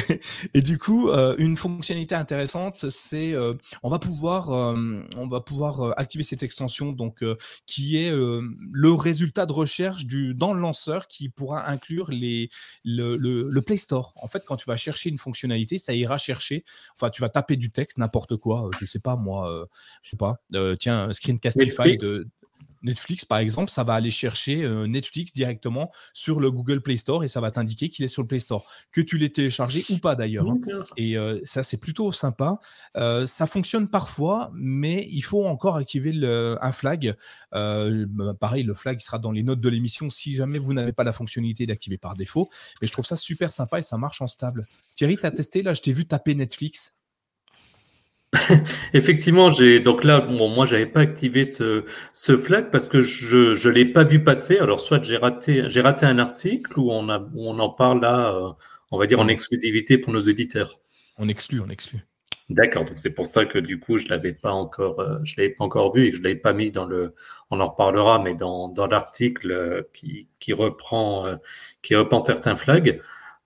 S1: et, du coup, euh, une fonctionnalité intéressante, c'est euh, on va pouvoir, euh, on va pouvoir activer cette extension, donc qui est le résultat de recherche du dans le lanceur qui pourra inclure les le, le, le, Play Store. En fait, quand tu vas chercher une fonctionnalité, ça ira chercher. Enfin, tu vas taper du texte, n'importe quoi. je sais pas moi, je sais pas. tiens, Screencastify de Netflix, par exemple, ça va aller chercher euh, Netflix directement sur le Google Play Store et ça va t'indiquer qu'il est sur le Play Store, que tu l'aies téléchargé ou pas d'ailleurs. Hein. Et euh, ça, c'est plutôt sympa. Euh, ça fonctionne parfois, mais il faut encore activer un flag. Bah, pareil, le flag sera dans les notes de l'émission si jamais vous n'avez pas la fonctionnalité d'activer par défaut. Mais je trouve ça super sympa et ça marche en stable. Thierry, tu as testé? Là, je t'ai vu taper Netflix.
S3: Effectivement, j'ai donc là, bon, moi, j'avais pas activé ce, ce flag parce que je je l'ai pas vu passer. Alors, soit j'ai raté j'ai raté un article ou on a on en parle là, euh, on va dire en exclusivité pour nos auditeurs.
S1: On exclut, on exclut.
S3: D'accord, donc c'est pour ça que du coup je l'avais pas encore, euh, je l'avais pas encore vu et que je l'avais pas mis dans le, on en reparlera, mais dans, dans l'article euh, qui, qui reprend qui reprend certains flags.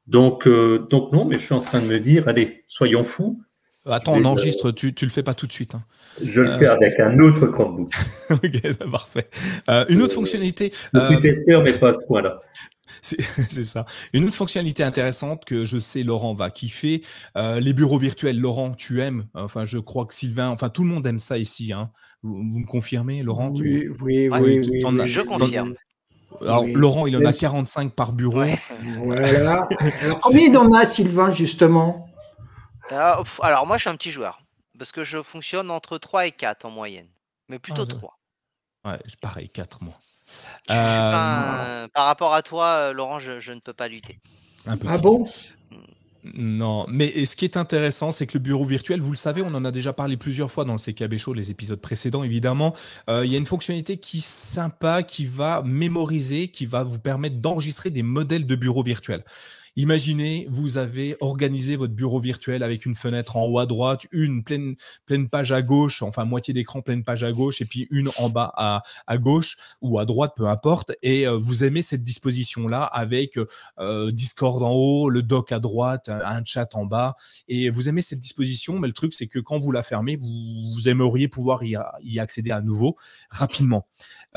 S3: Donc donc non, mais je suis en train de me dire, allez, soyons fous.
S1: Attends, on enregistre, tu, tu le fais pas tout de suite. Hein.
S3: Je le fais euh, avec un autre compte
S1: ok, parfait. Euh, une autre euh, fonctionnalité.
S3: Je suis testeur, mais pas à ce point-là.
S1: C'est ça. Une autre fonctionnalité intéressante que je sais Laurent va kiffer, les bureaux virtuels. Laurent, tu aimes? Enfin, je crois que Sylvain, enfin tout le monde aime ça ici. Hein. Vous, me confirmez, Laurent
S4: Oui, oui, oui,
S2: Je confirme.
S1: Alors, Laurent, il en a 45 par bureau.
S4: Voilà. Alors, combien il en a, Sylvain, justement?
S2: Ah, alors, moi, je suis un petit joueur. Parce que je fonctionne entre 3 et 4 en moyenne. Mais plutôt 3.
S1: Ah, ouais, pareil, 4 moi.
S2: Euh, par rapport à toi, euh, Laurent, je, ne peux pas lutter.
S4: ah bon?
S1: Non, mais ce qui est intéressant, c'est que le bureau virtuel, vous le savez, on en a déjà parlé plusieurs fois dans le CKB Show, les épisodes précédents, évidemment. Euh, il y a une fonctionnalité qui est sympa, qui va mémoriser, qui va vous permettre d'enregistrer des modèles de bureau virtuel. Imaginez, vous avez organisé votre bureau virtuel avec une fenêtre en haut à droite, une pleine, pleine page à gauche, enfin moitié d'écran pleine page à gauche, et puis une en bas à, à gauche ou à droite, peu importe. Et euh, vous aimez cette disposition-là avec euh, Discord en haut, le doc à droite, un chat en bas. Et vous aimez cette disposition, mais le truc, c'est que quand vous la fermez, vous, aimeriez pouvoir y, y, accéder à nouveau rapidement.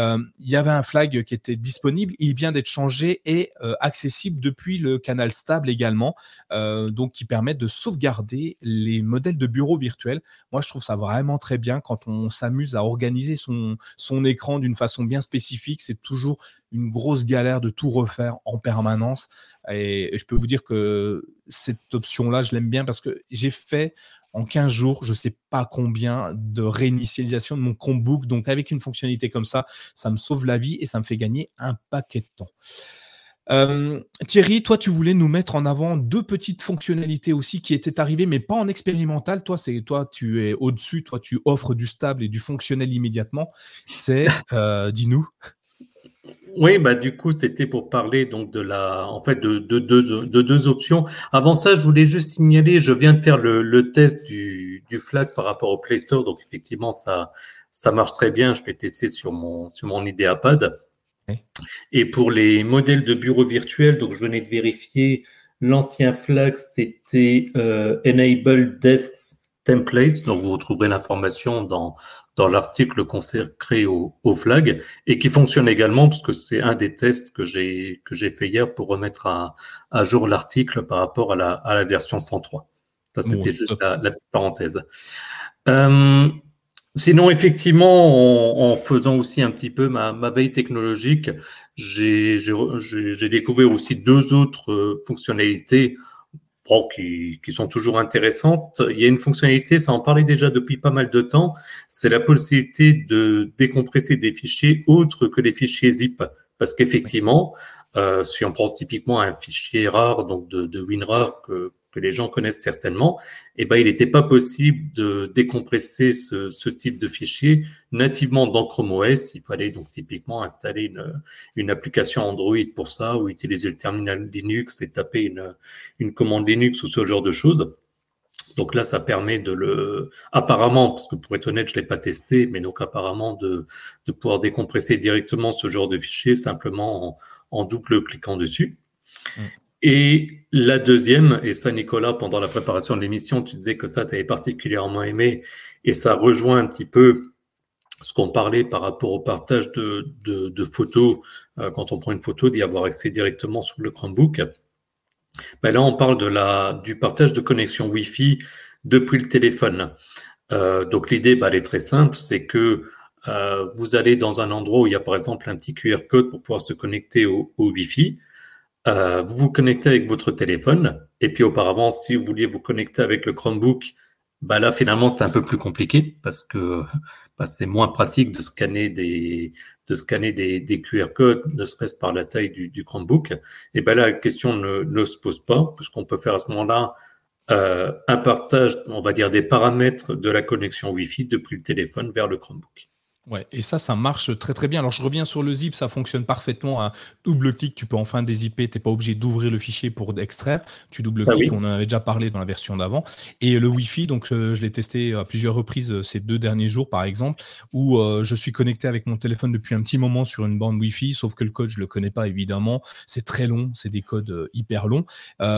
S1: Euh, il y avait un flag qui était disponible, il vient d'être changé et accessible depuis le canal stable également, euh, donc qui permettent de sauvegarder les modèles de bureaux virtuels. Moi, je trouve ça vraiment très bien quand on s'amuse à organiser son, écran d'une façon bien spécifique. C'est toujours une grosse galère de tout refaire en permanence. Et je peux vous dire que cette option-là, je l'aime bien parce que j'ai fait en 15 jours, je ne sais pas combien de réinitialisation de mon Chromebook. Donc, avec une fonctionnalité comme ça, ça me sauve la vie et ça me fait gagner un paquet de temps. Euh, Thierry, toi, tu voulais nous mettre en avant deux petites fonctionnalités aussi qui étaient arrivées, mais pas en expérimental. Toi, c'est toi, tu es au-dessus. Toi, tu offres du stable et du fonctionnel immédiatement. C'est, euh, dis-nous.
S3: Oui, bah du coup, c'était pour parler donc de la, en fait, de, de, de, deux options. Avant ça, je voulais juste signaler, je viens de faire le, le test du, du flag par rapport au Play Store, donc effectivement, ça, ça marche très bien. Je vais tester sur mon, sur mon IdeaPad. Et pour les modèles de bureaux virtuels, donc je venais de vérifier, l'ancien flag, c'était euh, Enable Desks Templates. Donc vous retrouverez l'information dans, dans l'article consacré au, au flag et qui fonctionne également parce que c'est un des tests que j'ai que j'ai fait hier pour remettre à, à jour l'article par rapport à la, à la version 103. Ça, c'était juste la, petite parenthèse. Euh, Sinon, effectivement, en, faisant aussi un petit peu ma, veille technologique, j'ai découvert aussi deux autres euh, fonctionnalités qui, sont toujours intéressantes. Il y a une fonctionnalité, ça en parlait déjà depuis pas mal de temps, c'est la possibilité de décompresser des fichiers autres que les fichiers zip. Parce qu'effectivement, euh, si on prend typiquement un fichier rare, donc de, de WinRAR que, que les gens connaissent certainement, eh ben, il n'était pas possible de décompresser ce, ce, type de fichier nativement dans Chrome OS. Il fallait donc typiquement installer une, une, application Android pour ça, ou utiliser le terminal Linux et taper une, une commande Linux ou ce genre de choses. Donc là, ça permet de le, apparemment, parce que pour être honnête, je l'ai pas testé, mais donc apparemment de, de pouvoir décompresser directement ce genre de fichier simplement en, en double cliquant dessus. Et la deuxième, et ça Nicolas, pendant la préparation de l'émission, tu disais que ça, tu avais particulièrement aimé, et ça rejoint un petit peu ce qu'on parlait par rapport au partage de, de, de photos, euh, quand on prend une photo, d'y avoir accès directement sur le Chromebook. Ben là, on parle de la, du partage de connexion Wi-Fi depuis le téléphone. Euh, donc l'idée, ben, elle est très simple, c'est que euh, vous allez dans un endroit où il y a par exemple un petit QR code pour pouvoir se connecter au, au Wi-Fi. Euh, vous vous connectez avec votre téléphone. Et puis auparavant, si vous vouliez vous connecter avec le Chromebook, bah là finalement c'est un peu plus compliqué parce que bah, c'est moins pratique de scanner des QR codes, ne serait-ce par la taille du, Chromebook. Et ben là la question ne, ne se pose pas puisqu'on peut faire à ce moment-là euh, un partage, on va dire des paramètres de la connexion Wi-Fi depuis le téléphone vers le Chromebook.
S1: Ouais, et ça, ça marche très très bien. Alors je reviens sur le zip, ça fonctionne parfaitement. Un double clic, tu peux enfin dézipper, tu n'es pas obligé d'ouvrir le fichier pour extraire. Tu double cliques, on en avait déjà parlé dans la version d'avant. Et le Wi-Fi, donc euh, je l'ai testé à plusieurs reprises euh, ces deux derniers jours par exemple, où euh, je suis connecté avec mon téléphone depuis un petit moment sur une bande Wi-Fi, sauf que le code, je le connais pas évidemment. C'est très long, c'est des codes hyper longs.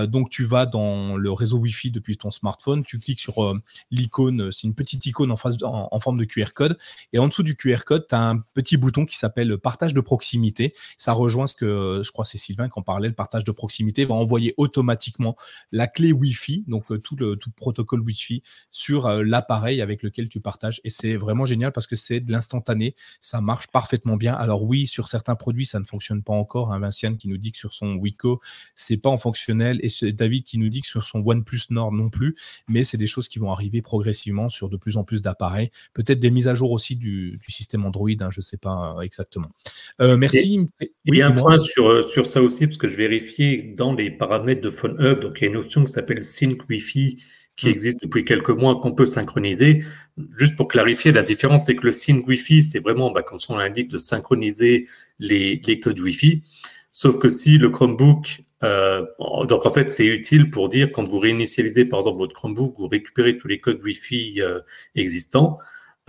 S1: donc tu vas dans le réseau Wi-Fi depuis ton smartphone, tu cliques sur l'icône, c'est une petite icône en, face, en forme de QR code, et en dessous du QR code, tu as un petit bouton qui s'appelle partage de proximité. Ça rejoint ce que je crois c'est Sylvain qui en parlait, le partage de proximité va envoyer automatiquement la clé Wi-Fi, donc euh, tout le, tout protocole Wi-Fi sur euh, l'appareil avec lequel tu partages. Et c'est vraiment génial parce que c'est de l'instantané, ça marche parfaitement bien. Alors oui, sur certains produits, ça ne fonctionne pas encore. Un Vinciane qui nous dit que sur son Wico, c'est pas en fonctionnel et c'est David qui nous dit que sur son OnePlus Nord non plus, mais c'est des choses qui vont arriver progressivement sur de plus en plus d'appareils. Peut-être des mises à jour aussi du système Android, hein, je ne sais pas euh, exactement.
S3: Euh, merci. il y a un point sur, euh, sur ça aussi, parce que je vérifiais dans les paramètres de Phone Hub, donc il y a une option qui s'appelle Sync Wi-Fi qui hmm. existe depuis quelques mois, qu'on peut synchroniser. Juste pour clarifier, la différence, c'est que le Sync Wi-Fi, c'est vraiment, bah, comme son l'indique, de synchroniser les, les codes Wi-Fi. Sauf que si le Chromebook, euh, donc en fait c'est utile pour dire quand vous réinitialisez par exemple votre Chromebook, vous récupérez tous les codes Wi-Fi euh, existants.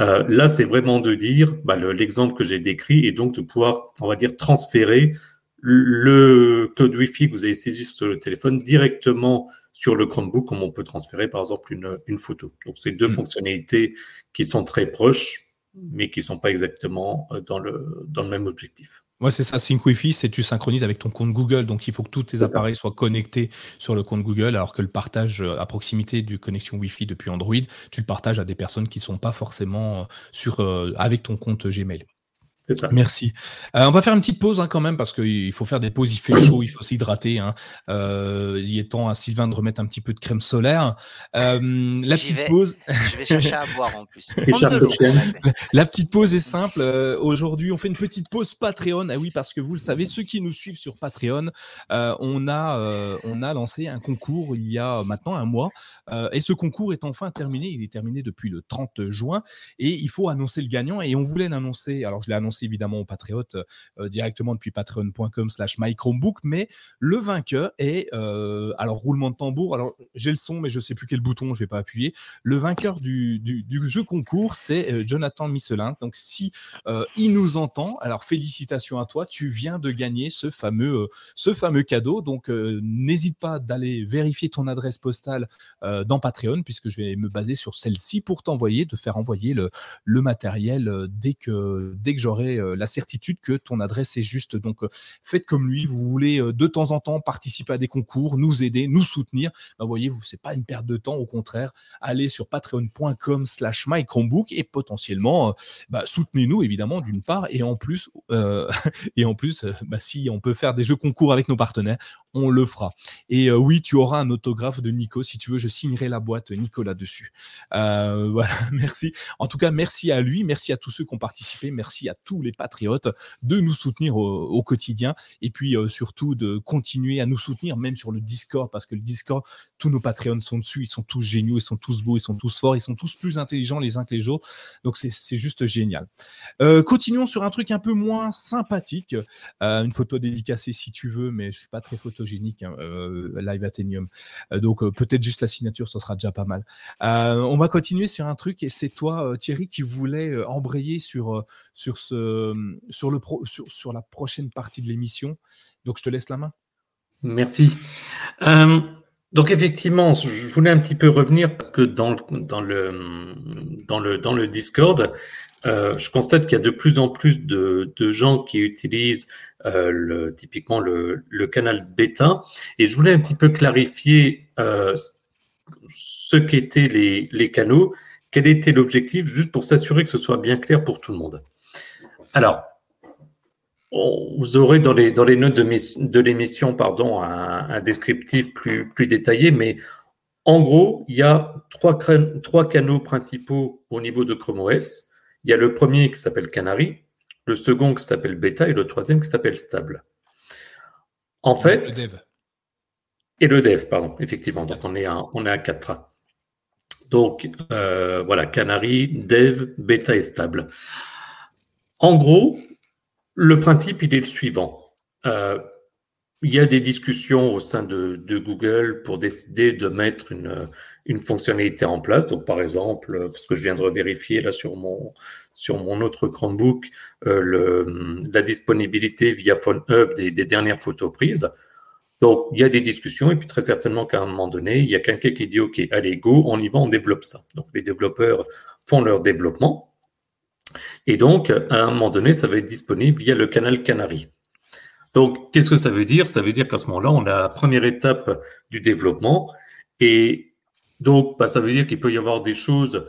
S3: Euh, là, c'est vraiment de dire bah, l'exemple que j'ai décrit et donc de pouvoir, on va dire, transférer le code Wi-Fi que vous avez saisi sur le téléphone directement sur le Chromebook, comme on peut transférer par exemple une, une photo. Donc, c'est deux mmh. fonctionnalités qui sont très proches, mais qui ne sont pas exactement euh, dans le, dans le même objectif.
S1: Ouais, c'est ça. Sync Wi-Fi, c'est tu synchronises avec ton compte Google. Donc, il faut que tous tes appareils soient connectés sur le compte Google, alors que le partage euh, à proximité du connexion Wi-Fi depuis Android, tu le partages à des personnes qui ne sont pas forcément euh, sur, euh, avec ton compte Gmail. C'est ça. Merci. Euh, on va faire une petite pause hein, quand même parce qu'il faut faire des pauses. Il fait chaud, il faut s'hydrater. Hein. Euh, il est temps à Sylvain de remettre un petit peu de crème solaire. Euh, la petite pause.
S2: Je vais chercher à boire en plus.
S1: la petite pause est simple. Euh, aujourd'hui, on fait une petite pause Patreon. Ah oui, parce que vous le savez, ceux qui nous suivent sur Patreon, euh, on a euh, on a lancé un concours il y a maintenant un mois et ce concours est enfin terminé. Il est terminé depuis le 30 juin et il faut annoncer le gagnant et on voulait l'annoncer. Alors je l'ai annoncé évidemment aux patriotes euh, directement depuis patreon.com slash mychromebook, mais le vainqueur est, euh, alors roulement de tambour, alors j'ai le son, mais je sais plus quel bouton, je vais pas appuyer. Le vainqueur du, du, jeu concours, c'est euh, Jonathan Misselin. Donc si il nous entend, alors félicitations à toi, tu viens de gagner ce fameux, ce fameux cadeau. Donc n'hésite pas d'aller vérifier ton adresse postale dans Patreon, puisque je vais me baser sur celle-ci pour t'envoyer, de faire envoyer le, le matériel dès que, dès que j'aurai aurez la certitude que ton adresse est juste. Donc, faites comme lui. Vous voulez de temps en temps participer à des concours, nous aider, nous soutenir. Bah, voyez, vous, c'est pas une perte de temps. Au contraire, allez sur patreon.com slash mychromebook et potentiellement, bah, soutenez-nous évidemment d'une part et en plus, et en plus, bah, si on peut faire des jeux concours avec nos partenaires, on le fera. Et oui, tu auras un autographe de Nico. Si tu veux, je signerai la boîte Nicolas dessus. voilà, merci. En tout cas, merci à lui, merci à tous ceux qui ont participé, merci à tous les patriotes de nous soutenir au, quotidien et puis euh, surtout de continuer à nous soutenir même sur le Discord parce que le Discord, tous nos Patreons sont dessus, ils sont tous géniaux, ils sont tous beaux, ils sont tous forts, ils sont tous plus intelligents les uns que les autres. Donc c'est juste génial. Euh, continuons sur un truc un peu moins sympathique. Euh, une photo dédicacée si tu veux, mais je suis pas très photogénique, hein, Live Athenium. donc peut-être juste la signature, ça sera déjà pas mal. on va continuer sur un truc et c'est toi Thierry qui voulait embrayer sur, sur, ce, sur, le sur, sur la prochaine partie de l'émission. Donc, je te laisse la main.
S3: Merci. Euh, donc, effectivement, je voulais un petit peu revenir parce que dans, dans, le, dans, le, dans le Discord, euh, je constate qu'il y a de plus en plus de, gens qui utilisent euh, typiquement le, canal bêta. Et je voulais un petit peu clarifier euh, ce qu'étaient les, canaux, quel était l'objectif, juste pour s'assurer que ce soit bien clair pour tout le monde. Alors, vous aurez dans les, dans les notes de, l'émission pardon, un, descriptif plus, plus détaillé, mais en gros, il y a trois, trois canaux principaux au niveau de Chrome OS. Il y a le premier qui s'appelle Canary, le second qui s'appelle Beta et le troisième qui s'appelle Stable. En fait. Le dev. Et le dev, pardon, effectivement. Donc on est à, on est à 4. Donc euh, voilà, Canary, Dev, Beta et Stable. En gros, le principe, il est le suivant. Euh, il y a des discussions au sein de, Google pour décider de mettre une, fonctionnalité en place. Donc, par exemple, parce que je viens de vérifier là sur mon, autre Chromebook, euh, la disponibilité via Phone Hub des, des, dernières photos prises. Donc, il y a des discussions et puis très certainement qu'à un moment donné, il y a quelqu'un qui dit, OK, allez, go, on y va, on développe ça. Donc, les développeurs font leur développement. Et donc, à un moment donné, ça va être disponible via le canal Canary. Donc, qu'est-ce que ça veut dire? Ça veut dire qu'à ce moment-là, on a la première étape du développement. Et donc, bah, ça veut dire qu'il peut y avoir des choses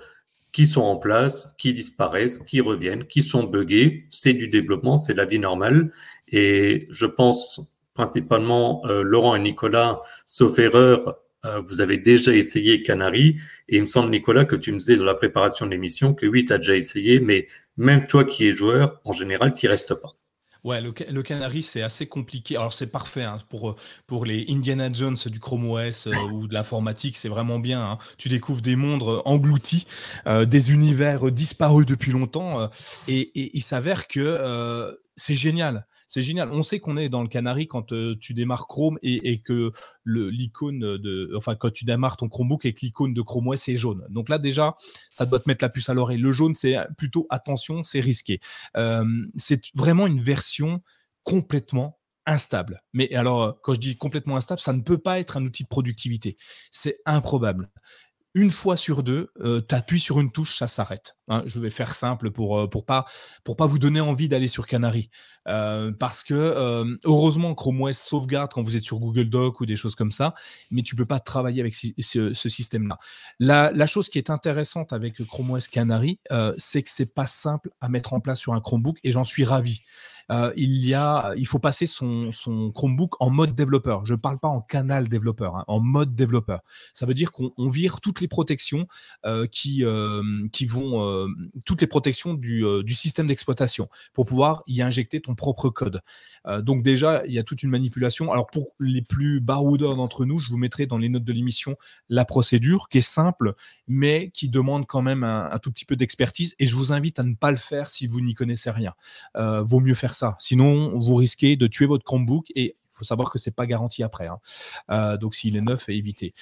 S3: qui sont en place, qui disparaissent, qui reviennent, qui sont buggées. C'est du développement, c'est la vie normale. Et je pense principalement, euh, Laurent et Nicolas, sauf erreur, euh, vous avez déjà essayé Canary. Et il me semble, Nicolas, que tu me disais dans la préparation de l'émission que oui, tu as déjà essayé, mais même toi qui es joueur, en général, tu restes pas.
S1: Ouais, le, Canary, c'est assez compliqué. Alors, c'est parfait hein, pour, pour les Indiana Jones du Chrome OS euh, ou de l'informatique, c'est vraiment bien. Hein. Tu découvres des mondes engloutis, euh, des univers disparus depuis longtemps, et, et, il s'avère que c'est génial c'est génial. On sait qu'on est dans le Canary quand euh, tu démarres Chrome et, que l'icône de, enfin quand tu démarres ton Chromebook et que l'icône de Chrome OS est jaune. Donc là déjà, ça doit te mettre la puce à l'oreille. Le jaune, c'est plutôt attention, c'est risqué. Euh, c'est vraiment une version complètement instable. Mais alors, quand je dis complètement instable, ça ne peut pas être un outil de productivité. C'est improbable une fois sur deux, euh, tu appuies sur une touche, ça s'arrête. Hein. je vais faire simple pour euh, pour pas vous donner envie d'aller sur Canary, euh, parce que heureusement Chrome OS sauvegarde quand vous êtes sur Google Doc ou des choses comme ça, mais tu peux pas travailler avec ce, système-là. La, la, chose qui est intéressante avec Chrome OS Canary, c'est que c'est pas simple à mettre en place sur un Chromebook, et j'en suis ravi. Euh, il y a, il faut passer son, Chromebook en mode développeur. Je ne parle pas en canal développeur, hein, en mode développeur. Ça veut dire qu'on vire toutes les protections euh, qui, euh, qui vont, toutes les protections du, système d'exploitation pour pouvoir y injecter ton propre code. donc déjà, il y a toute une manipulation. Alors pour les plus baroudeurs d'entre nous, je vous mettrai dans les notes de l'émission la procédure qui est simple, mais qui demande quand même un, un tout petit peu d'expertise. Et je vous invite à ne pas le faire si vous n'y connaissez rien. vaut mieux faire ça. Sinon, vous risquez de tuer votre Chromebook et il faut savoir que c'est pas garanti après. Hein. Euh, donc, s'il est neuf, évitez.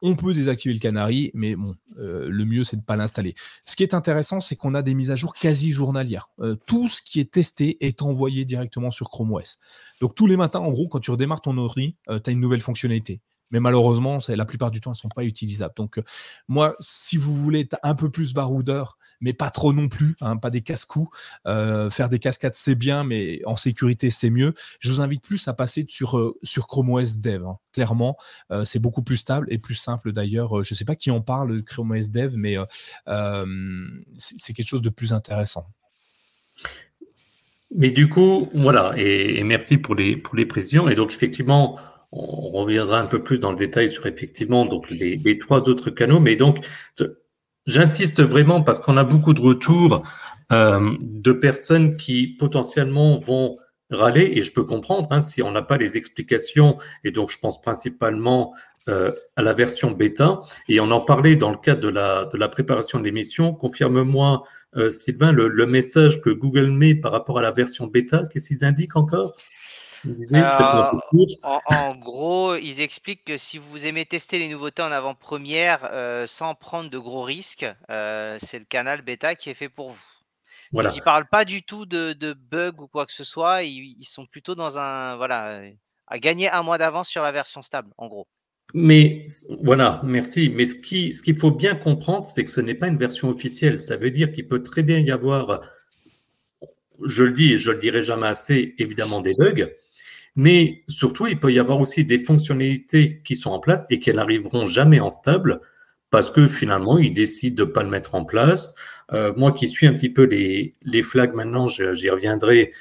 S1: On peut désactiver le Canary, mais bon, euh, le mieux, c'est de ne pas l'installer. Ce qui est intéressant, c'est qu'on a des mises à jour quasi journalières. Euh, tout ce qui est testé est envoyé directement sur Chrome OS. Donc, tous les matins, en gros, quand tu redémarres ton ordi, tu as une nouvelle fonctionnalité. Mais malheureusement, la plupart du temps, elles ne sont pas utilisables. Donc, euh, moi, si vous voulez être un peu plus baroudeur, mais pas trop non plus, hein, pas des casse-coups, euh, faire des cascades, c'est bien, mais en sécurité, c'est mieux. Je vous invite plus à passer sur, euh, sur Chrome OS Dev. Hein. Clairement, c'est beaucoup plus stable et plus simple d'ailleurs. Je ne sais pas qui en parle Chrome OS Dev, mais c'est quelque chose de plus intéressant.
S3: Mais du coup, voilà, et, merci pour les, pour les précisions. Et donc, effectivement, on reviendra un peu plus dans le détail sur effectivement les, trois autres canaux. Mais donc, j'insiste vraiment parce qu'on a beaucoup de retours euh, de personnes qui potentiellement vont râler, et je peux comprendre hein, si on n'a pas les explications, et donc je pense principalement euh, à la version bêta, et on en parlait dans le cadre de la, préparation de l'émission. Confirme-moi, euh, Sylvain, le, message que Google met par rapport à la version bêta, qu'est-ce qu'ils indiquent encore?
S2: Euh, en, gros, ils expliquent que si vous aimez tester les nouveautés en avant-première euh, sans prendre de gros risques, euh, c'est le canal bêta qui est fait pour vous. Voilà. Ils ne parlent pas du tout de, bugs ou quoi que ce soit. Ils, sont plutôt dans un voilà à gagner un mois d'avance sur la version stable, en gros.
S3: Mais voilà, merci. Mais ce qui ce qu'il faut bien comprendre, c'est que ce n'est pas une version officielle. Ça veut dire qu'il peut très bien y avoir, je le dis et je le dirai jamais assez, évidemment des bugs. Mais surtout, il peut y avoir aussi des fonctionnalités qui sont en place et qui n'arriveront jamais en stable parce que finalement, ils décident de ne pas le mettre en place. Euh, moi qui suis un petit peu les, les flags maintenant, j'y reviendrai.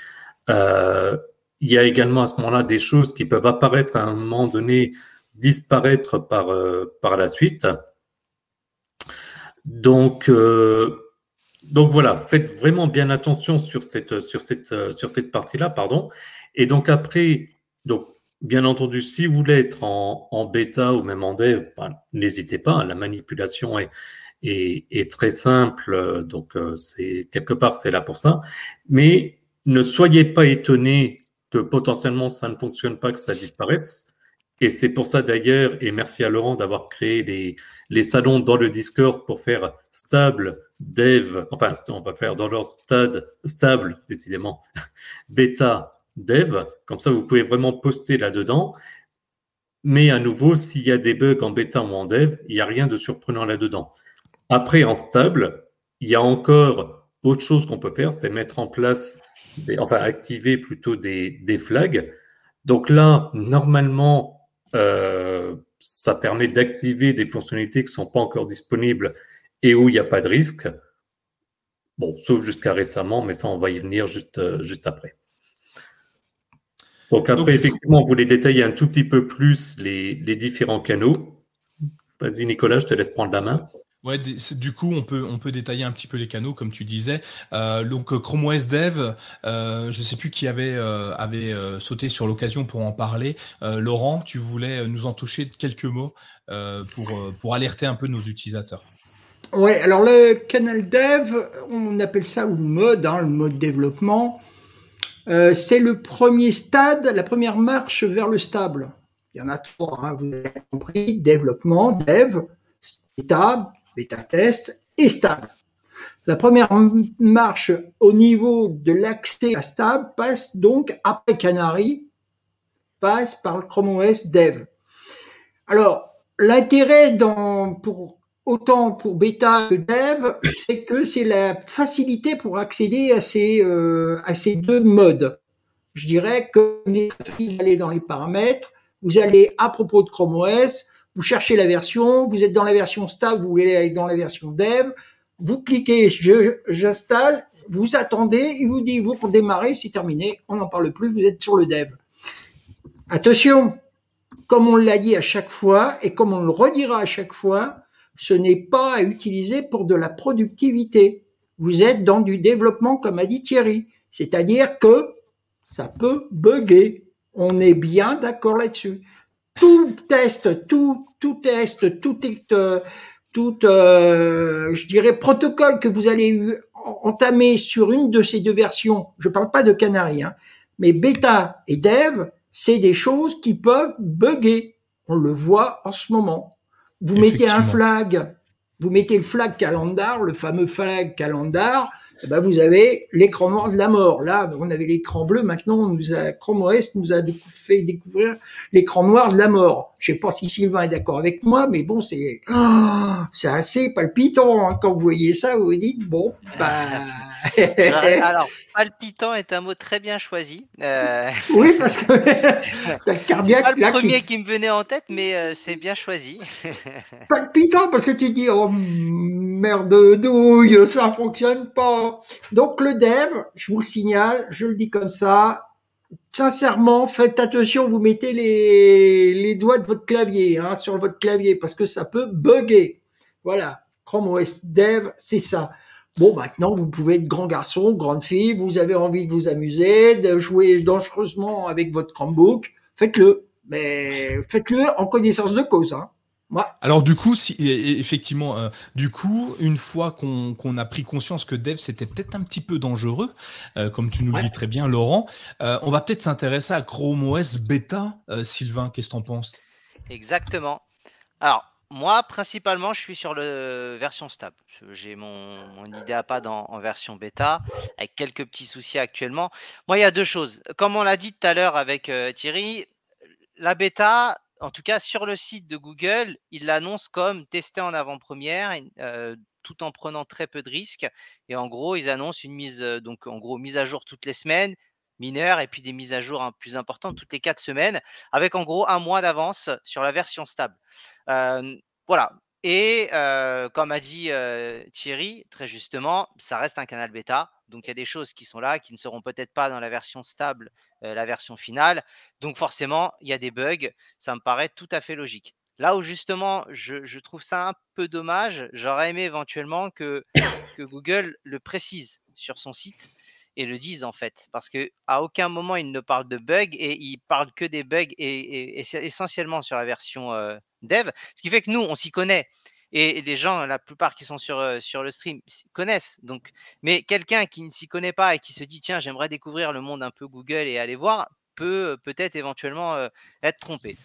S3: Euh, il y a également à ce moment-là des choses qui peuvent apparaître à un moment donné, disparaître par, euh, par la suite. Donc, donc voilà, faites vraiment bien attention sur cette, sur cette, sur cette partie-là, pardon. Et donc après, donc bien entendu, si vous voulez être en, bêta ou même en dev, ben, n'hésitez pas. Hein, la manipulation est, est, très simple, donc euh, c'est quelque part c'est là pour ça. Mais ne soyez pas étonnés que potentiellement ça ne fonctionne pas, que ça disparaisse. Et c'est pour ça d'ailleurs, et merci à Laurent d'avoir créé les, les salons dans le Discord pour faire stable, dev, enfin on va faire dans l'ordre stade, stable, décidément, bêta, dev. Comme ça, vous pouvez vraiment poster là-dedans. Mais à nouveau, s'il y a des bugs en bêta ou en dev, il n'y a rien de surprenant là-dedans. Après, en stable, il y a encore autre chose qu'on peut faire, c'est mettre en place, enfin activer plutôt des, flags. Donc là, normalement, euh, ça permet d'activer des fonctionnalités qui ne sont pas encore disponibles et où il n'y a pas de risque. Bon, sauf jusqu'à récemment, mais ça, on va y venir juste, euh, juste après. Donc après, effectivement, on voulait détailler un tout petit peu plus les, différents canaux. Vas-y, Nicolas, je te laisse prendre la main.
S1: Ouais, du coup, on peut, on peut détailler un petit peu les canaux, comme tu disais. Euh, donc, Chrome OS Dev, euh, je ne sais plus qui avait, euh, avait sauté sur l'occasion pour en parler. Laurent, tu voulais nous en toucher quelques mots pour, pour alerter un peu nos utilisateurs.
S4: Ouais, alors le canal Dev, on appelle ça le mode, hein, le mode développement. Euh, c'est le premier stade, la première marche vers le stable. Il y en a trois, hein, vous avez compris, développement, dev, bêta, bêta test et stable. La première marche au niveau de l'accès à stable passe donc après Canary, passe par le Chrome OS Dev. Alors, l'intérêt dans, pour autant pour bêta que dev, c'est que c'est la facilité pour accéder à ces, euh, à ces deux modes. Je dirais que vous allez dans les paramètres, vous allez à propos de Chrome OS, vous cherchez la version, vous êtes dans la version stable, vous voulez aller dans la version dev, vous cliquez j'installe, vous attendez, il vous dit vous pour démarrer, c'est terminé, on n'en parle plus, vous êtes sur le dev. Attention, comme on l'a dit à chaque fois et comme on le redira à chaque fois, ce n'est pas à utiliser pour de la productivité. Vous êtes dans du développement, comme a dit Thierry. C'est-à-dire que ça peut bugger. On est bien d'accord là-dessus. Tout test, tout, tout test, tout, euh, tout, euh, je dirais, protocole que vous allez entamer sur une de ces deux versions, je parle pas de Canary, hein, mais bêta et dev, c'est des choses qui peuvent bugger. On le voit en ce moment. Vous mettez un flag, vous mettez le flag calendar, le fameux flag calendar, eh ben vous avez l'écran noir de la mort. Là, on avait l'écran bleu. Maintenant, on nous a, Chrome OS nous a fait découvrir l'écran noir de la mort. Je sais pas si Sylvain est d'accord avec moi, mais bon, c'est, oh, c'est assez palpitant. Hein. Quand vous voyez ça, vous vous dites, bon, bah,
S2: alors, palpitant est un mot très bien choisi.
S4: Euh, oui, parce que
S2: cardiaque. pas le premier qui... me venait en tête, mais euh, c'est bien choisi.
S4: palpitant parce que tu dis oh merde douille, ça fonctionne pas. Donc le dev, je vous le signale, je le dis comme ça. Sincèrement, faites attention, vous mettez les, les doigts de votre clavier hein, sur votre clavier parce que ça peut bugger. Voilà, Chrome OS Dev, c'est ça. Bon, maintenant, vous pouvez être grand garçon, grande fille, vous avez envie de vous amuser, de jouer dangereusement avec votre Chromebook, faites-le. Mais faites-le en connaissance de cause. Hein.
S1: Alors du coup, si, effectivement, euh, du coup, une fois qu'on a pris conscience que Dev c'était peut-être un petit peu dangereux, euh, comme tu nous le dis très bien, Laurent, euh, on va peut-être s'intéresser à Chrome OS bêta. Sylvain, qu'est-ce que t'en penses?
S2: Exactement. Alors, moi, principalement, je suis sur la version stable. J'ai mon, mon IdeaPad en, en version bêta, avec quelques petits soucis actuellement. Moi, il y a deux choses. Comme on l'a dit tout à l'heure avec euh, Thierry, la bêta, en tout cas sur le site de Google, il l'annonce comme testé en avant-première, euh, tout en prenant très peu de risques. Et en gros, ils annoncent une mise, euh, donc en gros, mise à jour toutes les semaines, mineures, et puis des mises à jour hein, plus importantes toutes les quatre semaines, avec en gros un mois d'avance sur la version stable voilà. Et comme a dit Thierry, très justement, ça reste un canal bêta. Donc il y a des choses qui sont là, qui ne seront peut-être pas dans la version stable, la version finale. Donc forcément, il y a des bugs. Ça me paraît tout à fait logique. Là où justement, je, trouve ça un peu dommage, j'aurais aimé éventuellement que, Google le précise sur son site et le disent en fait, parce que à aucun moment ils ne parlent de bugs et ils parlent que des bugs et, essentiellement sur la version euh, dev, ce qui fait que nous on s'y connaît et les gens, la plupart qui sont sur, euh, sur le stream connaissent. Donc, mais quelqu'un qui ne s'y connaît pas et qui se dit tiens j'aimerais découvrir le monde un peu Google et aller voir peut euh, peut-être éventuellement être trompé.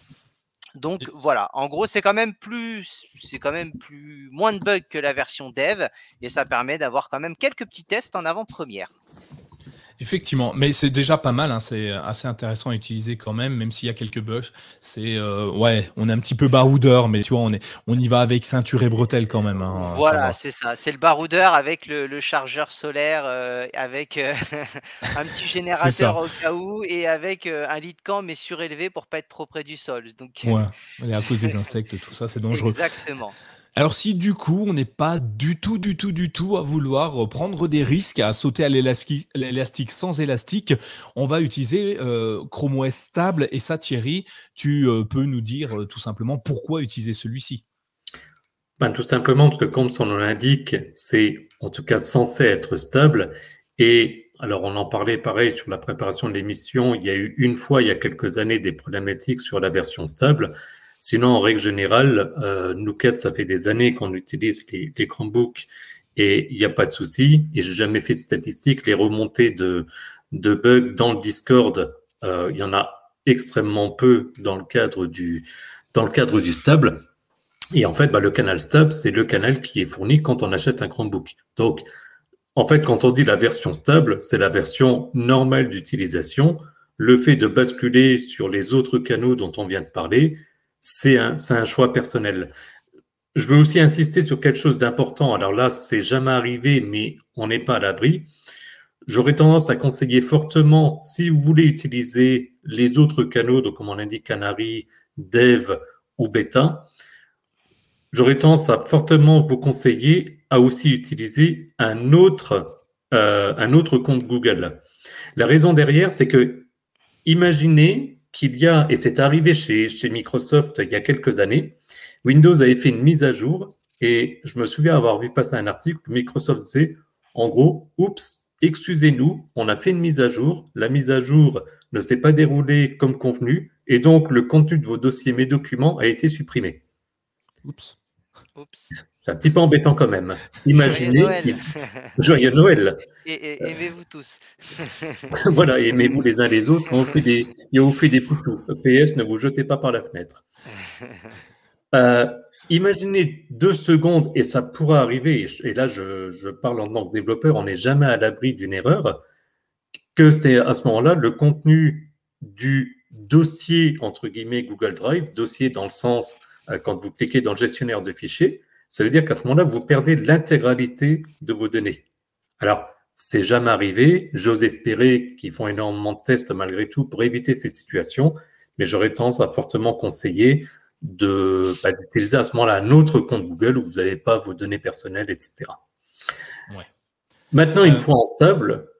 S2: Donc voilà, en gros c'est quand même plus, c'est quand même plus moins de bugs que la version dev et ça permet d'avoir quand même quelques petits tests en avant-première.
S1: Effectivement, mais c'est déjà pas mal, hein, c'est assez intéressant à utiliser quand même, même s'il y a quelques bugs. C'est euh, ouais, on est un petit peu baroudeur, mais tu vois, on est, on y va avec ceinture et bretelles quand même. Hein,
S2: voilà, c'est ça, c'est le baroudeur avec le, chargeur solaire, euh, avec euh, un petit générateur au cas où et avec un lit de camp mais surélevé pour pas être trop près du sol. Donc
S1: ouais, à cause des insectes, tout ça, c'est dangereux.
S2: Exactement.
S1: Alors si du coup on n'est pas du tout, du tout, du tout à vouloir prendre des risques, à sauter à l'élastique sans élastique, on va utiliser euh, Chrome OS stable. Et ça Thierry, tu euh, peux nous dire euh, tout simplement pourquoi utiliser celui-ci?
S3: Ben, Tout simplement parce que comme son nom l'indique, c'est en tout cas censé être stable. Et alors on en parlait pareil sur la préparation de l'émission, il y a eu une fois il y a quelques années des problématiques sur la version stable. Sinon, en règle générale, euh, nous quatre, ça fait des années qu'on utilise les, les Chromebooks et il n'y a pas de souci. Et j'ai jamais fait de statistiques. Les remontées de, de bugs dans le Discord, euh, il y en a extrêmement peu dans le cadre du, dans le cadre du stable. Et en fait, bah, le canal stable, c'est le canal qui est fourni quand on achète un Chromebook. Donc, en fait, quand on dit la version stable, c'est la version normale d'utilisation. Le fait de basculer sur les autres canaux dont on vient de parler, c'est un, un, choix personnel. Je veux aussi insister sur quelque chose d'important. Alors là, c'est jamais arrivé, mais on n'est pas à l'abri. J'aurais tendance à conseiller fortement, si vous voulez utiliser les autres canaux, donc comme on l'indique Canary, Dev ou Beta, j'aurais tendance à fortement vous conseiller à aussi utiliser un autre, euh, un autre compte Google. La raison derrière, c'est que imaginez qu'il y a, et c'est arrivé chez, chez Microsoft il y a quelques années, Windows avait fait une mise à jour et je me souviens avoir vu passer un article où Microsoft disait, en gros, oups, excusez-nous, on a fait une mise à jour, la mise à jour ne s'est pas déroulée comme convenu et donc le contenu de vos dossiers, mes documents a été supprimé.
S1: Oups.
S3: C'est un petit peu embêtant quand même. Imaginez si. Joyeux Noël.
S2: Et, aimez-vous tous.
S3: voilà, aimez-vous les uns les autres. On fait des... Et on fait des poutous. PS, ne vous jetez pas par la fenêtre. Euh, Imaginez deux secondes, et ça pourra arriver, et là je, je parle en tant que développeur, on n'est jamais à l'abri d'une erreur, que c'est à ce moment-là le contenu du dossier, entre guillemets, Google Drive, dossier dans le sens, euh, quand vous cliquez dans le gestionnaire de fichiers, ça veut dire qu'à ce moment-là, vous perdez l'intégralité de vos données. Alors, c'est jamais arrivé. J'ose espérer qu'ils font énormément de tests malgré tout pour éviter cette situation, mais j'aurais tendance à fortement conseiller de bah, d'utiliser à ce moment-là un autre compte Google où vous n'avez pas vos données personnelles, etc. Maintenant, une euh, fois en stable,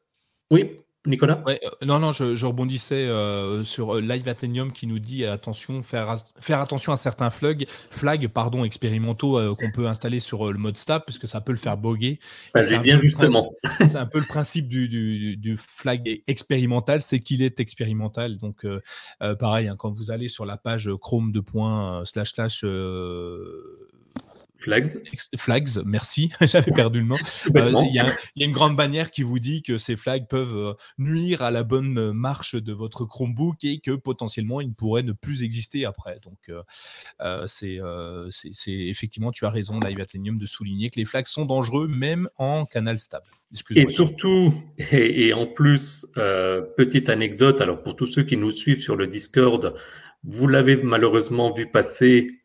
S3: oui. Nicolas
S1: euh, Non, non, je, rebondissais euh, sur euh, Live Athenium qui nous dit attention, faire, faire attention à certains flags, flags pardon, expérimentaux qu'on peut installer sur le mode stab, puisque ça peut le faire boguer.
S3: Bah, bien justement.
S1: C'est un peu le principe du, flag expérimental, c'est qu'il est expérimental. Donc, pareil, hein, quand vous allez sur la page Chrome de points slash slash
S3: Flags.
S1: Flags, merci, j'avais perdu le nom. Euh, il y, a une grande bannière qui vous dit que ces flags peuvent euh, nuire à la bonne marche de votre Chromebook et que potentiellement ils pourraient ne plus exister après. Donc euh, c'est effectivement, tu as raison, Live Athenium, de souligner que les flags sont dangereux même en canal stable.
S3: Et surtout, et, et, en plus, petite anecdote, alors pour tous ceux qui nous suivent sur le Discord, vous l'avez malheureusement vu passer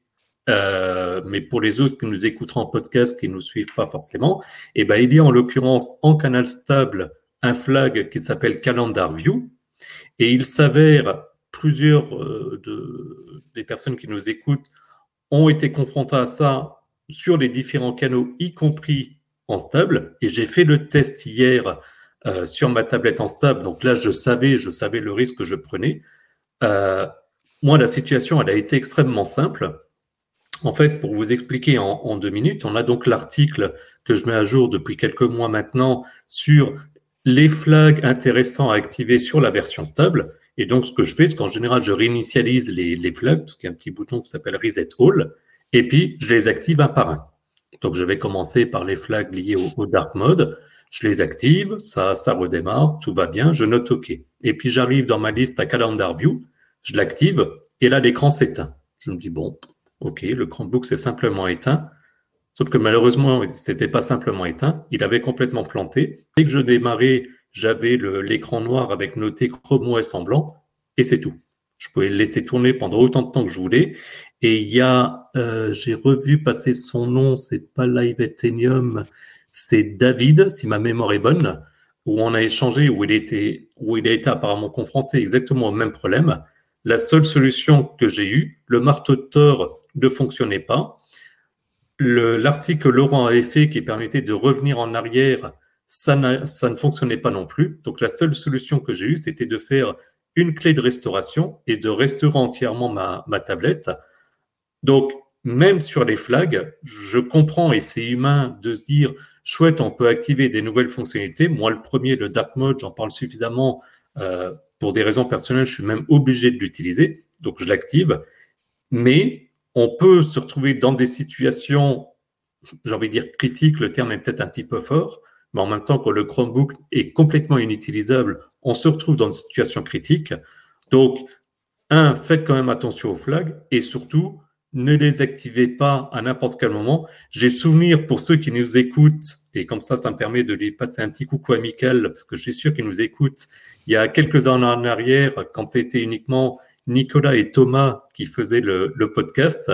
S3: euh, mais pour les autres qui nous écouteront en podcast, qui ne nous suivent pas forcément, eh ben, il y a en l'occurrence en canal stable un flag qui s'appelle Calendar View. Et il s'avère, plusieurs euh, de, des personnes qui nous écoutent ont été confrontées à ça sur les différents canaux, y compris en stable. Et j'ai fait le test hier euh, sur ma tablette en stable. Donc là, je savais, je savais le risque que je prenais. moi, la situation, elle a été extrêmement simple. En fait, pour vous expliquer en, deux minutes, on a donc l'article que je mets à jour depuis quelques mois maintenant sur les flags intéressants à activer sur la version stable. Et donc, ce que je fais, c'est qu'en général, je réinitialise les, flags, parce qu'il y a un petit bouton qui s'appelle Reset All, et puis je les active un par un. Donc, je vais commencer par les flags liés au, dark mode. Je les active, ça, ça redémarre, tout va bien, je note OK. Et puis, j'arrive dans ma liste à Calendar View, je l'active, et là, l'écran s'éteint. Je me dis, bon, OK, le Chromebook s'est simplement éteint. Sauf que malheureusement, c'était pas simplement éteint, il avait complètement planté. Dès que je démarrais, j'avais l'écran noir avec noté Chrome OS en blanc, et c'est tout. Je pouvais le laisser tourner pendant autant de temps que je voulais. Et il y a, euh, j'ai revu passer son nom, c'est pas Live Athenium, c'est David, si ma mémoire est bonne, où on a échangé, où il était, où il a été apparemment confronté exactement au même problème. La seule solution que j'ai eue, le marteau de ne fonctionnait pas. L'article Laurent avait fait qui permettait de revenir en arrière, ça, ne fonctionnait pas non plus. Donc la seule solution que j'ai eue, c'était de faire une clé de restauration et de restaurer entièrement ma, ma tablette. Donc même sur les flags, je comprends et c'est humain de se dire chouette, on peut activer des nouvelles fonctionnalités. Moi, le premier, le dark mode, j'en parle suffisamment euh, pour des raisons personnelles, je suis même obligé de l'utiliser, donc je l'active. Mais on peut se retrouver dans des situations, j'ai envie de dire critiques, le terme est peut-être un petit peu fort, mais en même temps que le Chromebook est complètement inutilisable, on se retrouve dans une situation critique. Donc, un, faites quand même attention aux flags et surtout, ne les activez pas à n'importe quel moment. J'ai souvenir pour ceux qui nous écoutent, et comme ça, ça me permet de lui passer un petit coucou amical, parce que je suis sûr qu'ils nous écoutent. Il y a quelques années en arrière, quand c'était uniquement Nicolas et Thomas qui faisaient le, podcast.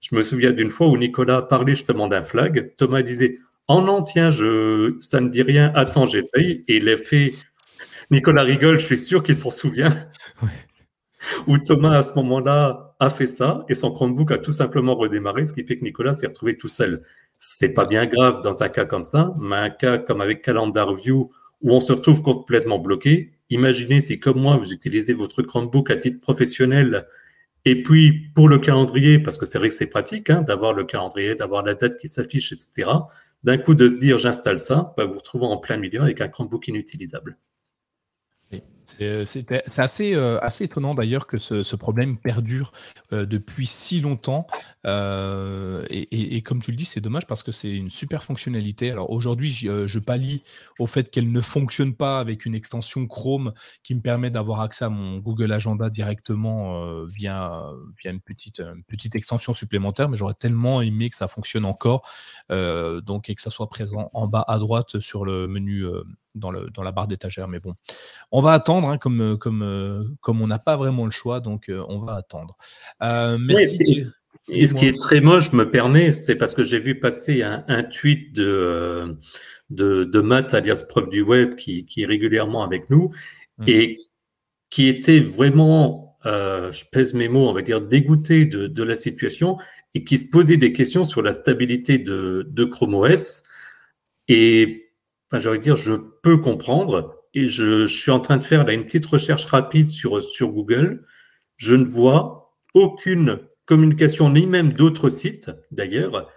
S3: Je me souviens d'une fois où Nicolas parlait justement d'un flag. Thomas disait Oh non, tiens, je, ça ne dit rien, attends, j'essaye. Et il a fait. Nicolas rigole, je suis sûr qu'il s'en souvient. Où Thomas, à ce moment-là, a fait ça et son Chromebook a tout simplement redémarré, ce qui fait que Nicolas s'est retrouvé tout seul. C'est pas bien grave dans un cas comme ça, mais un cas comme avec Calendar View où on se retrouve complètement bloqué, Imaginez si, comme moi, vous utilisez votre Chromebook à titre professionnel et puis pour le calendrier, parce que c'est vrai que c'est pratique hein, d'avoir le calendrier, d'avoir la date qui s'affiche, etc. D'un coup de se dire j'installe ça, bah, vous vous retrouvez en plein milieu avec un Chromebook inutilisable.
S1: C'est assez, euh, assez étonnant d'ailleurs que ce, problème perdure euh, depuis si longtemps. Euh, et, comme tu le dis, c'est dommage parce que c'est une super fonctionnalité. Alors aujourd'hui, je, pallie au fait qu'elle ne fonctionne pas avec une extension Chrome qui me permet d'avoir accès à mon Google Agenda directement via, une, petite, petite extension supplémentaire. Mais j'aurais tellement aimé que ça fonctionne encore donc, et que ça soit présent en bas à droite sur le menu dans, le, dans la barre d'étagère. Mais bon, on va attendre, hein, comme, comme, comme on n'a pas vraiment le choix, donc on va attendre.
S3: merci. et ce qui est très moche, je me permets, c'est parce que j'ai vu passer un, un tweet de, de, de, Matt, alias Preuve du Web, qui, qui est régulièrement avec nous, mmh. et qui était vraiment, euh, je pèse mes mots, on va dire, dégoûté de, de, la situation et qui se posait des questions sur la stabilité de, de Chrome OS. Et enfin, j'aurais dire, je peux comprendre. Et je, suis en train de faire là une petite recherche rapide sur, sur Google. Je ne vois aucune communication, ni même d'autres sites d'ailleurs,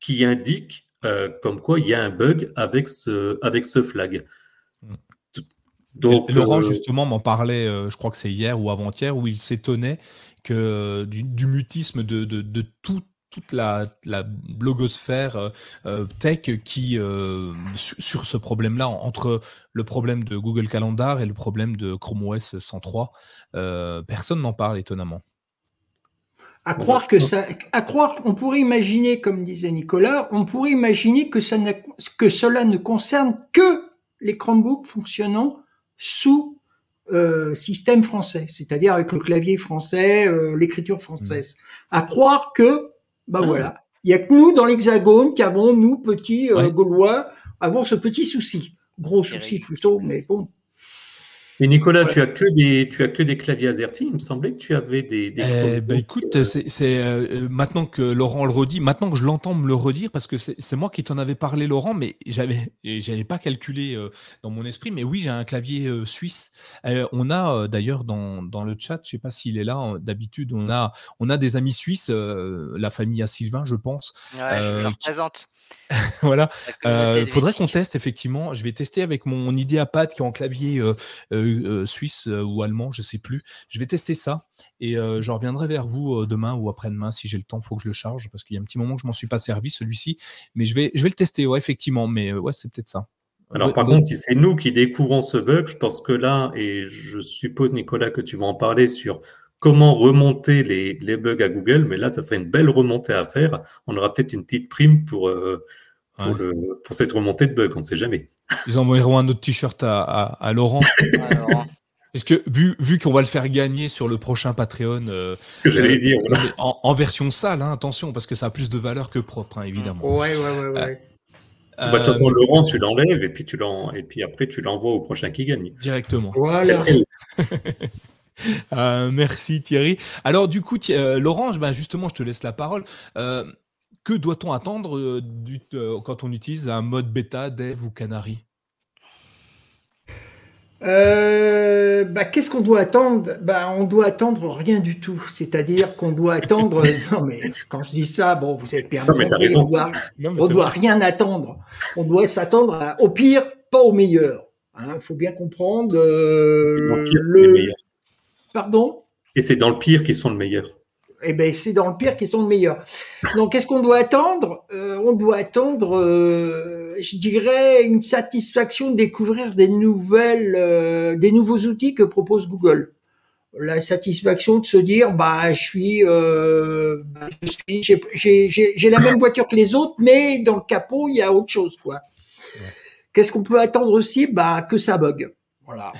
S3: qui indiquent euh, comme quoi il y a un bug avec ce, avec ce flag.
S1: Donc, Laurent, euh, justement, m'en parlait, euh, je crois que c'est hier ou avant-hier, où il s'étonnait que du, mutisme de, de, de tout toute la, blogosphère euh, euh, tech qui, euh, sur, ce problème-là, entre le problème de Google Calendar et le problème de Chrome OS 103, personne n'en parle étonnamment.
S4: À croire que ça, à croire, on pourrait imaginer, comme disait Nicolas, on pourrait imaginer que, ça que cela ne concerne que les Chromebooks fonctionnant sous système français, c'est-à-dire avec le clavier français, l'écriture française. Mmh. À croire que ah. voilà. Il y a que nous dans l'Hexagone qui avons, nous petits euh, Gaulois, avons ce petit souci. Gros souci plutôt, mais bon.
S3: Et Nicolas, tu as que des, tu as que des claviers AZERTY. Il me semblait que tu avais des. des
S1: eh ben, écoute, euh, c'est euh, euh, maintenant que Laurent le redit, maintenant que je l'entends me le redire, parce que c'est moi qui t'en avais parlé, Laurent, mais j'avais, j'avais pas calculé dans mon esprit. Mais oui, j'ai un clavier suisse. on a d'ailleurs dans, dans le chat, je sais pas s'il est là. D'habitude, on a, on a des amis suisses, la famille à Sylvain, je pense.
S2: Ouais, je représente.
S1: voilà. Euh, faudrait qu'on teste effectivement. Je vais tester avec mon IdeaPad qui est en clavier euh, euh, suisse ou allemand, je sais plus. Je vais tester ça et je reviendrai vers vous demain ou après-demain si j'ai le temps. Faut que je le charge parce qu'il y a un petit moment que je m'en suis pas servi celui-ci, mais je vais je vais le tester. Ouais, effectivement. Mais ouais, c'est peut-être ça.
S3: Alors par contre, si c'est nous qui découvrons ce bug, je pense que là, et je suppose Nicolas que tu vas en parler sur comment remonter les, les, bugs à Google, mais là, ça serait une belle remontée à faire. On aura peut-être une petite prime pour, euh, pour, le, pour, cette remontée de bugs, on ne sait jamais.
S1: Ils envoieront un autre t-shirt à, à, Laurent. Est-ce que vu, vu qu'on va le faire gagner sur le prochain Patreon,
S3: euh, ce que j'allais euh, dire,
S1: en, version sale, hein, attention, parce que ça a plus de valeur que propre, hein, évidemment.
S4: Ouais, ouais, ouais, ouais.
S3: Bah, de toute façon, Laurent, tu l'enlèves et puis tu et puis après tu l'envoies au prochain qui gagne.
S1: Directement.
S4: Voilà.
S1: Euh, merci Thierry. Alors du coup, euh, Laurent, ben, justement, je te laisse la parole. Euh, que doit-on attendre quand on utilise un mode bêta, dev ou canary
S4: bah, qu'est-ce qu'on doit attendre? Bah, On doit attendre rien du tout. C'est-à-dire qu'on doit attendre. non, mais quand je dis ça, bon, vous êtes bien compris. On doit, doit rien attendre. On doit s'attendre au pire, pas au meilleur. Il hein, faut bien comprendre. le, Pardon?
S3: Et c'est dans le pire qu'ils sont le meilleur.
S4: Eh ben, c'est dans le pire qu'ils sont le meilleur. Donc, qu'est-ce qu'on doit attendre? Euh, On doit attendre, euh, je dirais, une satisfaction de découvrir des nouvelles, euh, des nouveaux outils que propose Google. La satisfaction de se dire, bah, je suis, bah, je suis, j'ai la même voiture que les autres, mais dans le capot, il y a autre chose, quoi. Qu'est-ce qu'on peut attendre aussi? Bah, que ça bug. Voilà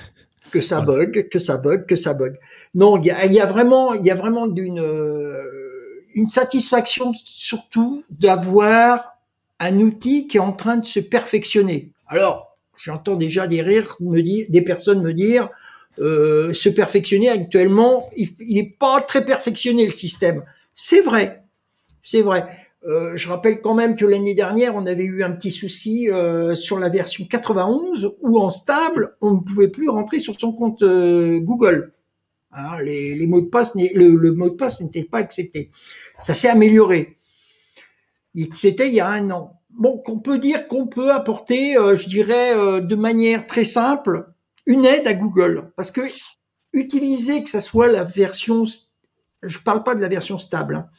S4: que ça bug, que ça bug, que ça bug. Non, il y a, y a, vraiment, il y a vraiment d'une euh, une satisfaction surtout d'avoir un outil qui est en train de se perfectionner. Alors, j'entends déjà des rires me dire, des personnes me dire, euh, se perfectionner actuellement, il n'est pas très perfectionné le système. C'est vrai, c'est vrai. Euh, je rappelle quand même que l'année dernière, on avait eu un petit souci euh, sur la version 91 où en stable, on ne pouvait plus rentrer sur son compte euh, Google. Hein, les, mots de passe, le, mot de passe n'était pas accepté. Ça s'est amélioré. C'était il y a un an. Bon, qu'on peut dire qu'on peut apporter, je dirais, de manière très simple, une aide à Google. Parce que utiliser que ça soit la version, je parle pas de la version stable, hein.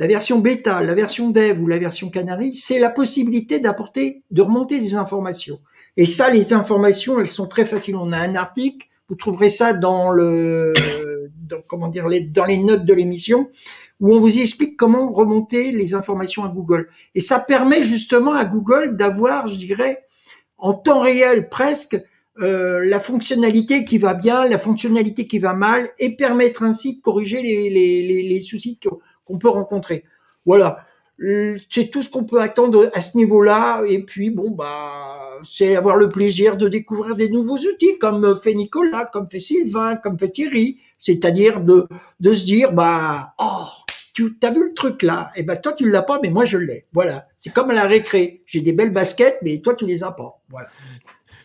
S4: La version bêta, la version dev ou la version canary, c'est la possibilité d'apporter, de remonter des informations. Et ça, les informations, elles sont très faciles. On a un article, vous trouverez ça dans le, comment dire, les, dans les notes de l'émission, où on vous explique comment remonter les informations à Google. Et ça permet justement à Google d'avoir, je dirais, en temps réel presque, euh, la fonctionnalité qui va bien, la fonctionnalité qui va mal, et permettre ainsi de corriger les, les, les, les soucis qu'on peut rencontrer. Voilà, c'est tout ce qu'on peut attendre à ce niveau-là. Et puis bon bah, c'est avoir le plaisir de découvrir des nouveaux outils, comme fait Nicolas, comme fait Sylvain, comme fait Thierry. C'est-à-dire de de se dire bah oh tu as vu le truc là, et eh ben toi tu l'as pas, mais moi je l'ai. Voilà, c'est comme à la récré. J'ai des belles baskets, mais toi tu les as pas. Voilà.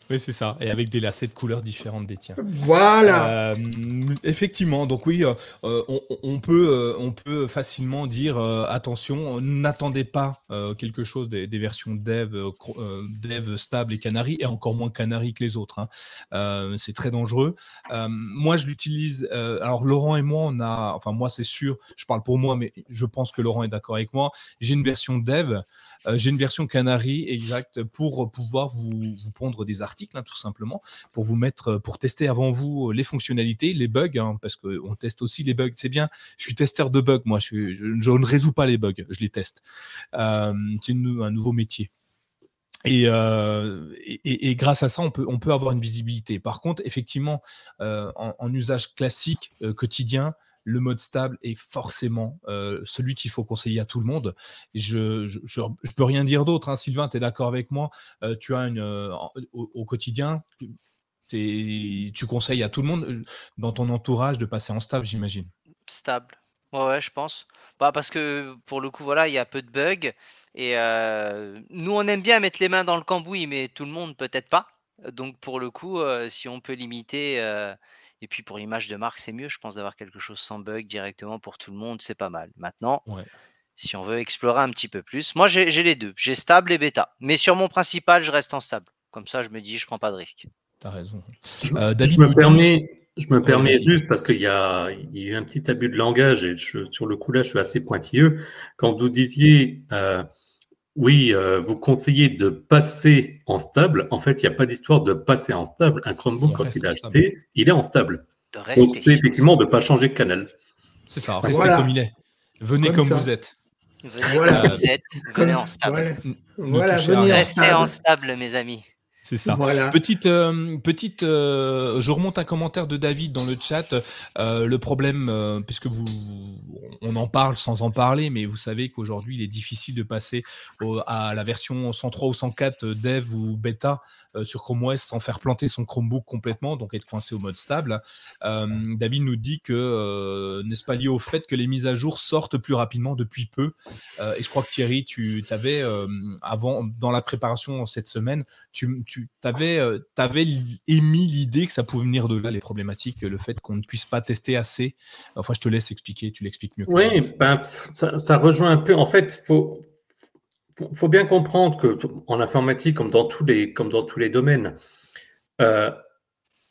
S1: Oui, c'est ça. Et avec des lacets de couleurs différentes des tiens.
S4: Voilà.
S1: Euh, effectivement. Donc oui, euh, euh, on, peut, on peut facilement dire attention, n'attendez pas quelque chose des, versions dev, dev stable et Canary, et encore moins Canary que les autres. Hein. c'est très dangereux. moi, je l'utilise. alors Laurent et moi, on a, enfin moi c'est sûr, je parle pour moi, mais je pense que Laurent est d'accord avec moi. J'ai une version dev. Euh, j'ai une version Canary exact pour pouvoir vous, pondre des articles, hein, tout simplement, pour vous mettre, euh, pour tester avant vous euh, les fonctionnalités, les bugs, hein, parce qu'on teste aussi les bugs. C'est bien, je suis testeur de bugs, moi, je, ne résous pas les bugs, je les teste. C'est un nouveau métier. Et, grâce à ça, on peut, avoir une visibilité. Par contre, effectivement, en, usage classique, quotidien, le mode stable est forcément euh, celui qu'il faut conseiller à tout le monde. Je je, je, peux rien dire d'autre. Hein. Sylvain, tu es d'accord avec moi euh, Tu as une euh, au, quotidien, tu conseilles à tout le monde dans ton entourage de passer en stable, j'imagine?
S2: Stable. Ouais, je pense. Bah, parce que pour le coup, voilà, il y a peu de bugs. Et nous, on aime bien mettre les mains dans le cambouis, mais tout le monde peut-être pas. Donc pour le coup, si on peut limiter et puis pour l'image de marque, c'est mieux, je pense, d'avoir quelque chose sans bug directement pour tout le monde, c'est pas mal. Maintenant, si on veut explorer un petit peu plus, moi j'ai les deux, j'ai stable et bêta. Mais sur mon principal, je reste en stable. Comme ça, je me dis, je prends pas de risque.
S1: T'as raison.
S3: Euh, David, je me permets, je me permets juste parce qu'il y, a, eu un petit abus de langage et sur le coup là, je suis assez pointilleux. Quand vous disiez euh, oui, euh, vous conseillez de passer en stable. En fait, il n'y a pas d'histoire de passer en stable. Un Chromebook, quand il est acheté, il est en stable. Donc, c'est effectivement de ne pas changer de canal.
S1: C'est ça, restez comme il est. Venez comme, vous êtes.
S2: Venez voilà. comme vous êtes, venez en stable.
S4: Voilà, venez
S2: Restez en stable, mes amis.
S1: C'est ça. Petite, euh, petite. Euh, je remonte un commentaire de David dans le chat. Euh, le problème, puisque vous, on en parle sans en parler, mais vous savez qu'aujourd'hui, il est difficile de passer à la version 103 ou 104 dev ou bêta sur Chrome OS sans faire planter son Chromebook complètement, donc être coincé au mode stable. David nous dit que n'est-ce pas lié au fait que les mises à jour sortent plus rapidement depuis peu? et je crois que Thierry, tu t'avais avant dans la préparation cette semaine, tu tu avais, euh, avais émis l'idée que ça pouvait venir de là, les problématiques, le fait qu'on ne puisse pas tester assez. Enfin, je te laisse expliquer, tu l'expliques mieux.
S3: oui, ben, ça, rejoint un peu. En fait, il faut, faut, bien comprendre que en informatique, comme dans tous les, comme dans tous les domaines, euh,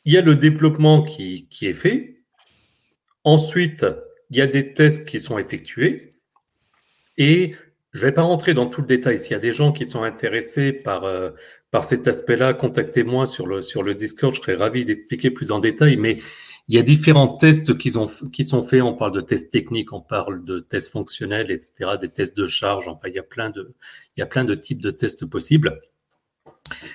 S3: il y a le développement qui, qui est fait. Ensuite, il y a des tests qui sont effectués. Et je ne vais pas rentrer dans tout le détail. S'il y a des gens qui sont intéressés par, euh, par cet aspect-là, contactez-moi sur le, sur le Discord, je serais ravi d'expliquer plus en détail, mais il y a différents tests qui, ont, qui sont faits. On parle de tests techniques, on parle de tests fonctionnels, etc., des tests de charge. Enfin, il y a plein de, il y a plein de types de tests possibles.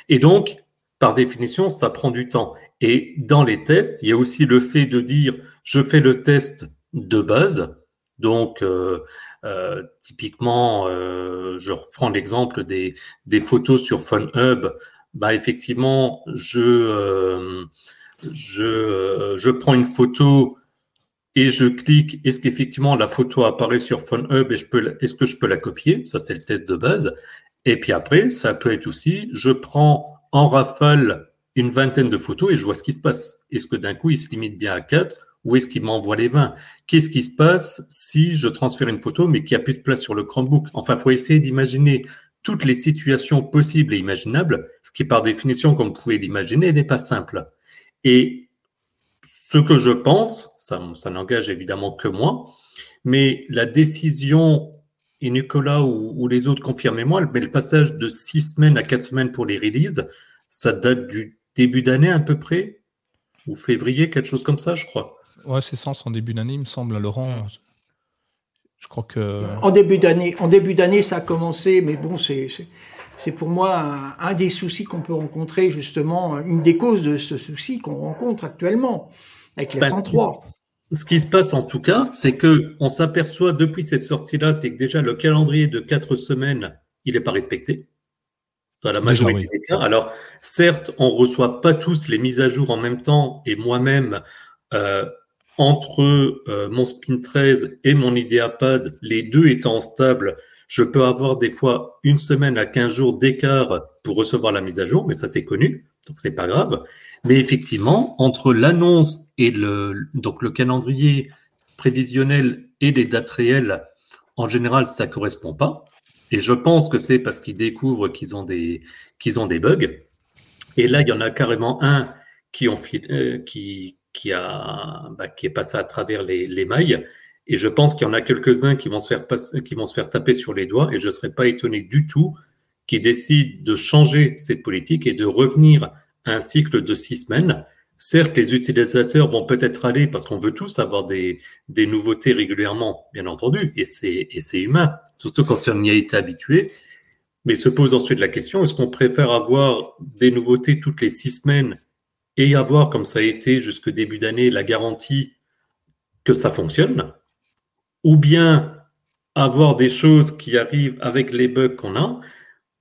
S3: Et donc, par définition, ça prend du temps. Et dans les tests, il y a aussi le fait de dire, je fais le test de base. Donc, euh, euh, typiquement, euh, je reprends l'exemple des, des photos sur PhoneHub. Bah, effectivement, je, euh, je, je prends une photo et je clique. Est-ce qu'effectivement la photo apparaît sur PhoneHub et je peux, est-ce que je peux la copier? Ça, c'est le test de base. Et puis après, ça peut être aussi, je prends en rafale une vingtaine de photos et je vois ce qui se passe. Est-ce que d'un coup, il se limite bien à quatre? Où est-ce qu'il m'envoie les 20 Qu'est-ce qui se passe si je transfère une photo mais qu'il n'y a plus de place sur le Chromebook? Enfin, il faut essayer d'imaginer toutes les situations possibles et imaginables, ce qui par définition, comme vous pouvez l'imaginer, n'est pas simple. Et ce que je pense, ça, n'engage évidemment que moi, mais la décision, et Nicolas ou, les autres, confirmez-moi, mais le passage de six semaines à quatre semaines pour les releases, ça date du début d'année à peu près, ou février, quelque chose comme ça, je crois.
S1: Ouais, c'est ça, en début d'année, il me semble, Laurent. Je crois que.
S4: En début d'année, en début d'année, ça a commencé, mais bon, c'est c'est pour moi un, des soucis qu'on peut rencontrer, justement, une des causes de ce souci qu'on rencontre actuellement avec les 103.
S3: Bah, ce qui se passe en tout cas, c'est que on s'aperçoit depuis cette sortie-là, c'est que déjà le calendrier de quatre semaines, il n'est pas respecté. Dans la majorité des cas. Alors, certes, on reçoit pas tous les mises à jour en même temps, et moi-même, euh, entre euh, mon Spin 13 et mon IdeaPad, les deux étant stables, je peux avoir des fois une semaine à 15 jours d'écart pour recevoir la mise à jour, mais ça c'est connu, donc c'est pas grave. Mais effectivement, entre l'annonce et le, donc le calendrier prévisionnel et les dates réelles, en général, ça correspond pas. Et je pense que c'est parce qu'ils découvrent qu'ils ont des, qu'ils ont des bugs. Et là, il y en a carrément un qui, ont, euh, qui, qui, a, bah, qui est passé à travers les, les mailles et je pense qu'il y en a quelques-uns qui vont se faire qui vont se faire taper sur les doigts. Et je ne serais pas étonné du tout qu'ils décident de changer cette politique et de revenir à un cycle de six semaines. Certes, les utilisateurs vont peut-être aller parce qu'on veut tous avoir des, des nouveautés régulièrement, bien entendu, et c'est, et c'est humain, surtout quand on y a été habitué. Mais se pose ensuite la question, est-ce qu'on préfère avoir des nouveautés toutes les six semaines et avoir, comme ça a été jusque début d'année, la garantie que ça fonctionne ou bien avoir des choses qui arrivent avec les bugs qu'on a,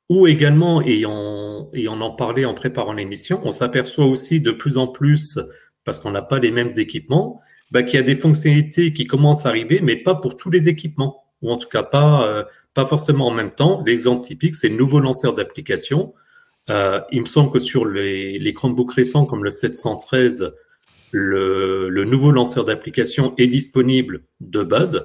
S3: ou également, et on, et on en parlait en préparant l'émission, on s'aperçoit aussi de plus en plus, parce qu'on n'a pas les mêmes équipements, bah, qu'il y a des fonctionnalités qui commencent à arriver, mais pas pour tous les équipements, ou en tout cas pas, euh, pas forcément en même temps. L'exemple typique, c'est le nouveau lanceur d'application. Euh, il me semble que sur les, les Chromebooks récents comme le 713, le, le nouveau lanceur d'application est disponible de base,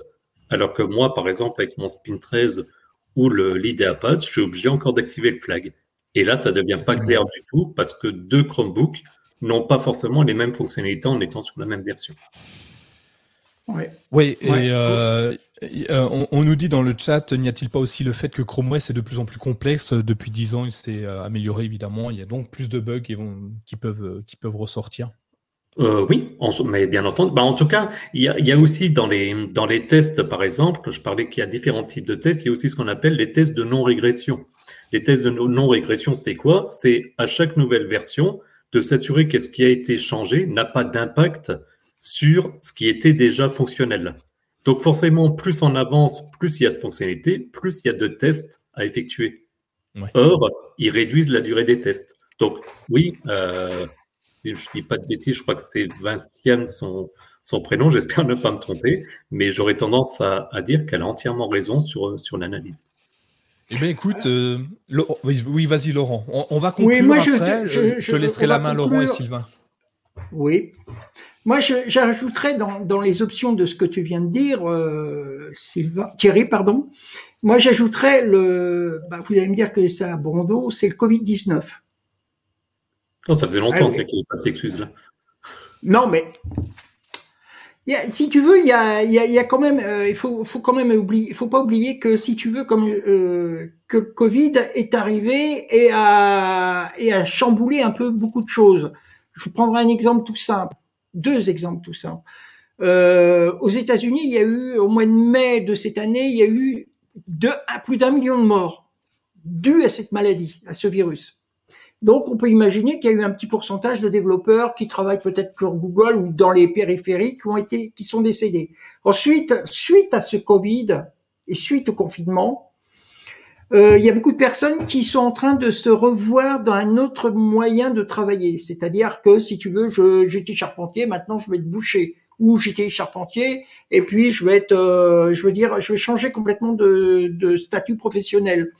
S3: alors que moi, par exemple, avec mon Spin 13 ou l'IdeaPad, je suis obligé encore d'activer le flag. Et là, ça ne devient pas clair du tout parce que deux Chromebooks n'ont pas forcément les mêmes fonctionnalités en étant sur la même version.
S1: Oui, et euh, euh, on, nous dit dans le chat, n'y a-t-il pas aussi le fait que Chrome OS est de plus en plus complexe? Depuis 10 ans, il s'est euh, amélioré évidemment. Il y a donc plus de bugs qui, vont, qui, peuvent, qui peuvent ressortir.
S3: Euh, oui, mais bien entendu. Bah, en tout cas, il y a, y a aussi dans les, dans les tests, par exemple, je parlais qu'il y a différents types de tests, il y a aussi ce qu'on appelle les tests de non-régression. Les tests de non-régression, c'est quoi? C'est à chaque nouvelle version de s'assurer que ce qui a été changé n'a pas d'impact sur ce qui était déjà fonctionnel. Donc forcément, plus on avance, plus il y a de fonctionnalités, plus il y a de tests à effectuer. Or, ils réduisent la durée des tests. Donc oui, euh, si je ne dis pas de bêtises, je crois que c'est Vinciane son, son prénom, j'espère ne pas me tromper, mais j'aurais tendance à, dire qu'elle a entièrement raison sur, sur l'analyse.
S1: Eh bien, écoute, euh, oui, vas-y, Laurent. On, va conclure oui, moi, après. Je, je, te laisserai la main, Laurent et Sylvain.
S4: Oui. Moi, j'ajouterais dans, dans, les options de ce que tu viens de dire, euh, Sylvain, Thierry, pardon. Moi, j'ajouterais le. Bah, vous allez me dire que c'est à Bordeaux, c'est le Covid-19.
S3: Oh, ça faisait longtemps ah, qu'il n'y pas cette excuse-là.
S4: Non, mais si tu veux, il y a, y, a, y a, quand même, euh, il faut, faut quand même oublier, il faut pas oublier que si tu veux, comme euh, que Covid est arrivé et a, et a chamboulé un peu beaucoup de choses. Je vous prendrai un exemple tout simple, deux exemples tout simples. Euh, aux États-Unis, il y a eu au mois de mai de cette année, il y a eu de, plus d'un million de morts dus à cette maladie, à ce virus. Donc, on peut imaginer qu'il y a eu un petit pourcentage de développeurs qui travaillent peut-être pour Google ou dans les périphériques qui ont été, qui sont décédés. Ensuite, suite à ce Covid et suite au confinement, euh, il y a beaucoup de personnes qui sont en train de se revoir dans un autre moyen de travailler. C'est-à-dire que, si tu veux, je, j'étais charpentier, maintenant je vais être boucher ou j'étais charpentier et puis je vais être, euh, je veux dire, je vais changer complètement de, de statut professionnel.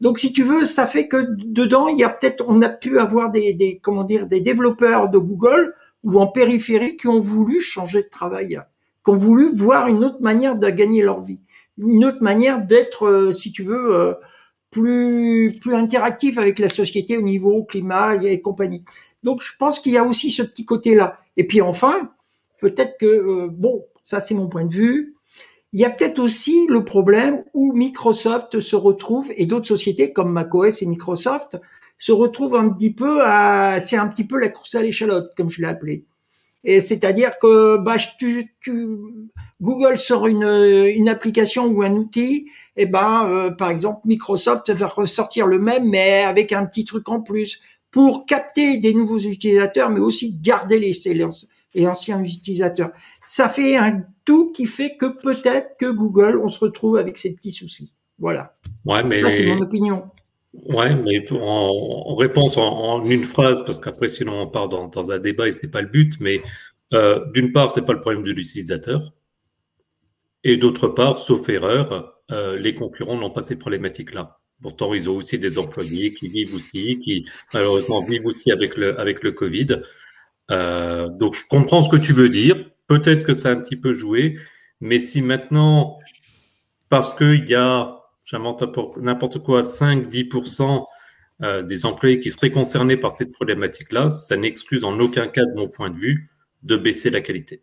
S4: Donc, si tu veux, ça fait que dedans, il y a peut-être, on a pu avoir des, des, comment dire, des développeurs de Google ou en périphérie qui ont voulu changer de travail, qui ont voulu voir une autre manière de gagner leur vie, une autre manière d'être, euh, si tu veux, euh, plus plus interactif avec la société au niveau climat et compagnie. Donc je pense qu'il y a aussi ce petit côté-là. Et puis enfin, peut-être que, euh, bon, ça c'est mon point de vue, il y a peut-être aussi le problème où Microsoft se retrouve et d'autres sociétés comme macOS et Microsoft se retrouvent un petit peu à, c'est un petit peu la course à l'échalote, comme je l'ai appelé. Et c'est-à-dire que bah, tu, tu, Google sort une, une application ou un outil, et ben euh, par exemple Microsoft va ressortir le même mais avec un petit truc en plus pour capter des nouveaux utilisateurs, mais aussi garder les, les anciens utilisateurs. Ça fait un tout qui fait que peut-être que Google, on se retrouve avec ces petits soucis. Voilà.
S3: Ouais, mais
S4: c'est mon opinion.
S3: Ouais, mais en, réponse en, une phrase, parce qu'après sinon on part dans, un débat et c'est pas le but. Mais euh, d'une part, c'est pas le problème de l'utilisateur, et d'autre part, sauf erreur, euh, les concurrents n'ont pas ces problématiques-là. Pourtant, ils ont aussi des employés qui vivent aussi, qui malheureusement vivent aussi avec le avec le Covid. Euh, donc, je comprends ce que tu veux dire. Peut-être que ça a un petit peu joué, mais si maintenant, parce qu'il y a j'invente n'importe quoi, 5-10% euh, des employés qui seraient concernés par cette problématique-là, ça n'excuse en aucun cas, de mon point de vue, de baisser la qualité.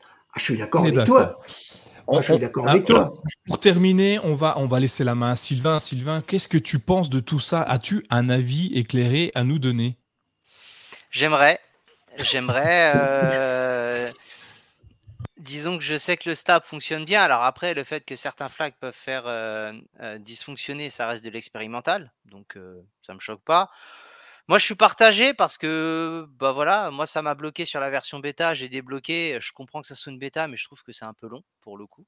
S4: Ah, je suis d'accord avec toi. je suis d'accord avec toi.
S1: Pour terminer, on va, on va laisser la main à Sylvain. Sylvain, qu'est-ce que tu penses de tout ça? As-tu un avis éclairé à nous donner?
S2: J'aimerais. J'aimerais. Euh, disons que je sais que le stab fonctionne bien. Alors après, le fait que certains flags peuvent faire euh, euh, dysfonctionner, ça reste de l'expérimental, donc euh, ça me choque pas. Moi, je suis partagé parce que, bah voilà, moi ça m'a bloqué sur la version bêta, j'ai débloqué. Je comprends que ça soit une bêta, mais je trouve que c'est un peu long pour le coup.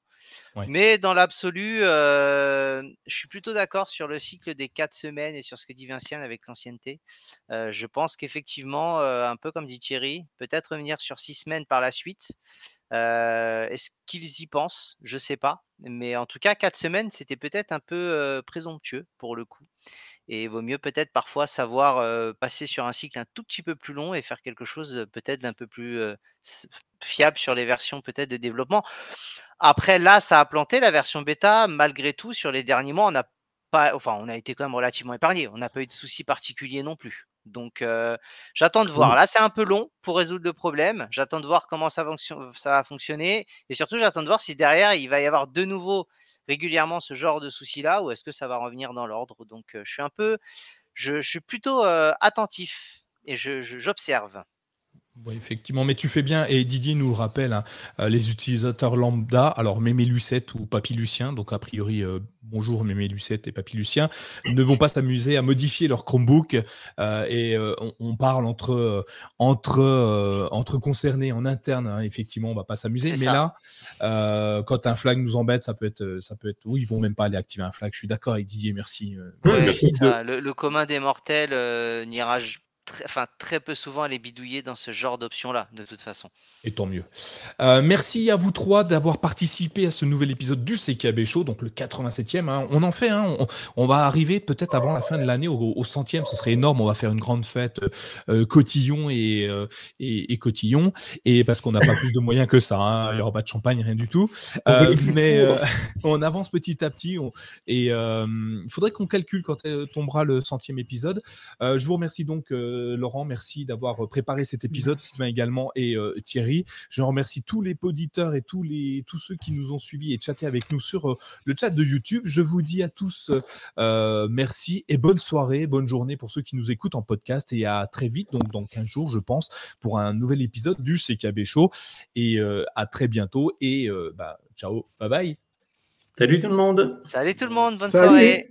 S2: Mais dans l'absolu, je suis plutôt d'accord sur le cycle des quatre semaines et sur ce que dit Vinciane avec l'ancienneté. je pense qu'effectivement, un peu comme dit Thierry, peut-être revenir sur six semaines par la suite. Est-ce qu'ils y pensent? Je sais pas. Mais en tout cas, quatre semaines, c'était peut-être un peu présomptueux pour le coup. Et il vaut mieux peut-être parfois savoir passer sur un cycle un tout petit peu plus long et faire quelque chose peut-être d'un peu plus fiable sur les versions peut-être de développement. Après, là, ça a planté la version bêta. Malgré tout, sur les derniers mois, on a pas, enfin, on a été quand même relativement épargné. On n'a pas eu de soucis particuliers non plus. Donc, j'attends de voir. Là, c'est un peu long pour résoudre le problème. J'attends de voir comment ça, ça va fonctionner. Et surtout, j'attends de voir si derrière, il va y avoir de nouveau régulièrement ce genre de soucis-là ou est-ce que ça va revenir dans l'ordre. Donc, je suis un peu, je, suis plutôt attentif et j'observe.
S1: Oui, effectivement, mais tu fais bien, et Didier nous le rappelle, hein, euh, les utilisateurs lambda, alors Mémé Lucette ou Papy Lucien, donc a priori, euh, bonjour Mémé Lucette et Papy Lucien, ne vont pas s'amuser à modifier leur Chromebook, euh, et on, parle entre, entre, entre concernés en interne, hein, effectivement, on va pas s'amuser, mais là, quand un flag nous embête, ça peut être, ça peut être, oui, ils vont même pas aller activer un flag, je suis d'accord avec Didier, merci.
S2: le, le, commun des mortels n'ira très, enfin, très peu souvent aller bidouiller dans ce genre d'options-là, de toute façon.
S1: Et tant mieux. Euh, merci à vous trois d'avoir participé à ce nouvel épisode du CKB Show, donc le 87e. Hein. On en fait, hein. on, va arriver peut-être avant la fin de l'année au, centième, ce serait énorme. On va faire une grande fête euh, cotillon et, euh, et, cotillon, et parce qu'on n'a pas plus de moyens que ça. Hein. Il n'y aura pas de champagne, rien du tout. mais on avance petit à petit. et il faudrait qu'on calcule quand tombera le centième épisode. je vous remercie donc Laurent, merci d'avoir préparé cet épisode, Sylvain également et Thierry. Je remercie tous les auditeurs et tous, les, tous ceux qui nous ont suivis et chatté avec nous sur euh, le chat de YouTube. Je vous dis à tous euh, merci et bonne soirée, bonne journée pour ceux qui nous écoutent en podcast et à très vite, donc dans 15 jours, je pense, pour un nouvel épisode du CKB Show. Et euh, à très bientôt et bah, ciao, bye bye.
S3: Salut tout le monde.
S2: Salut tout le monde, bonne soirée.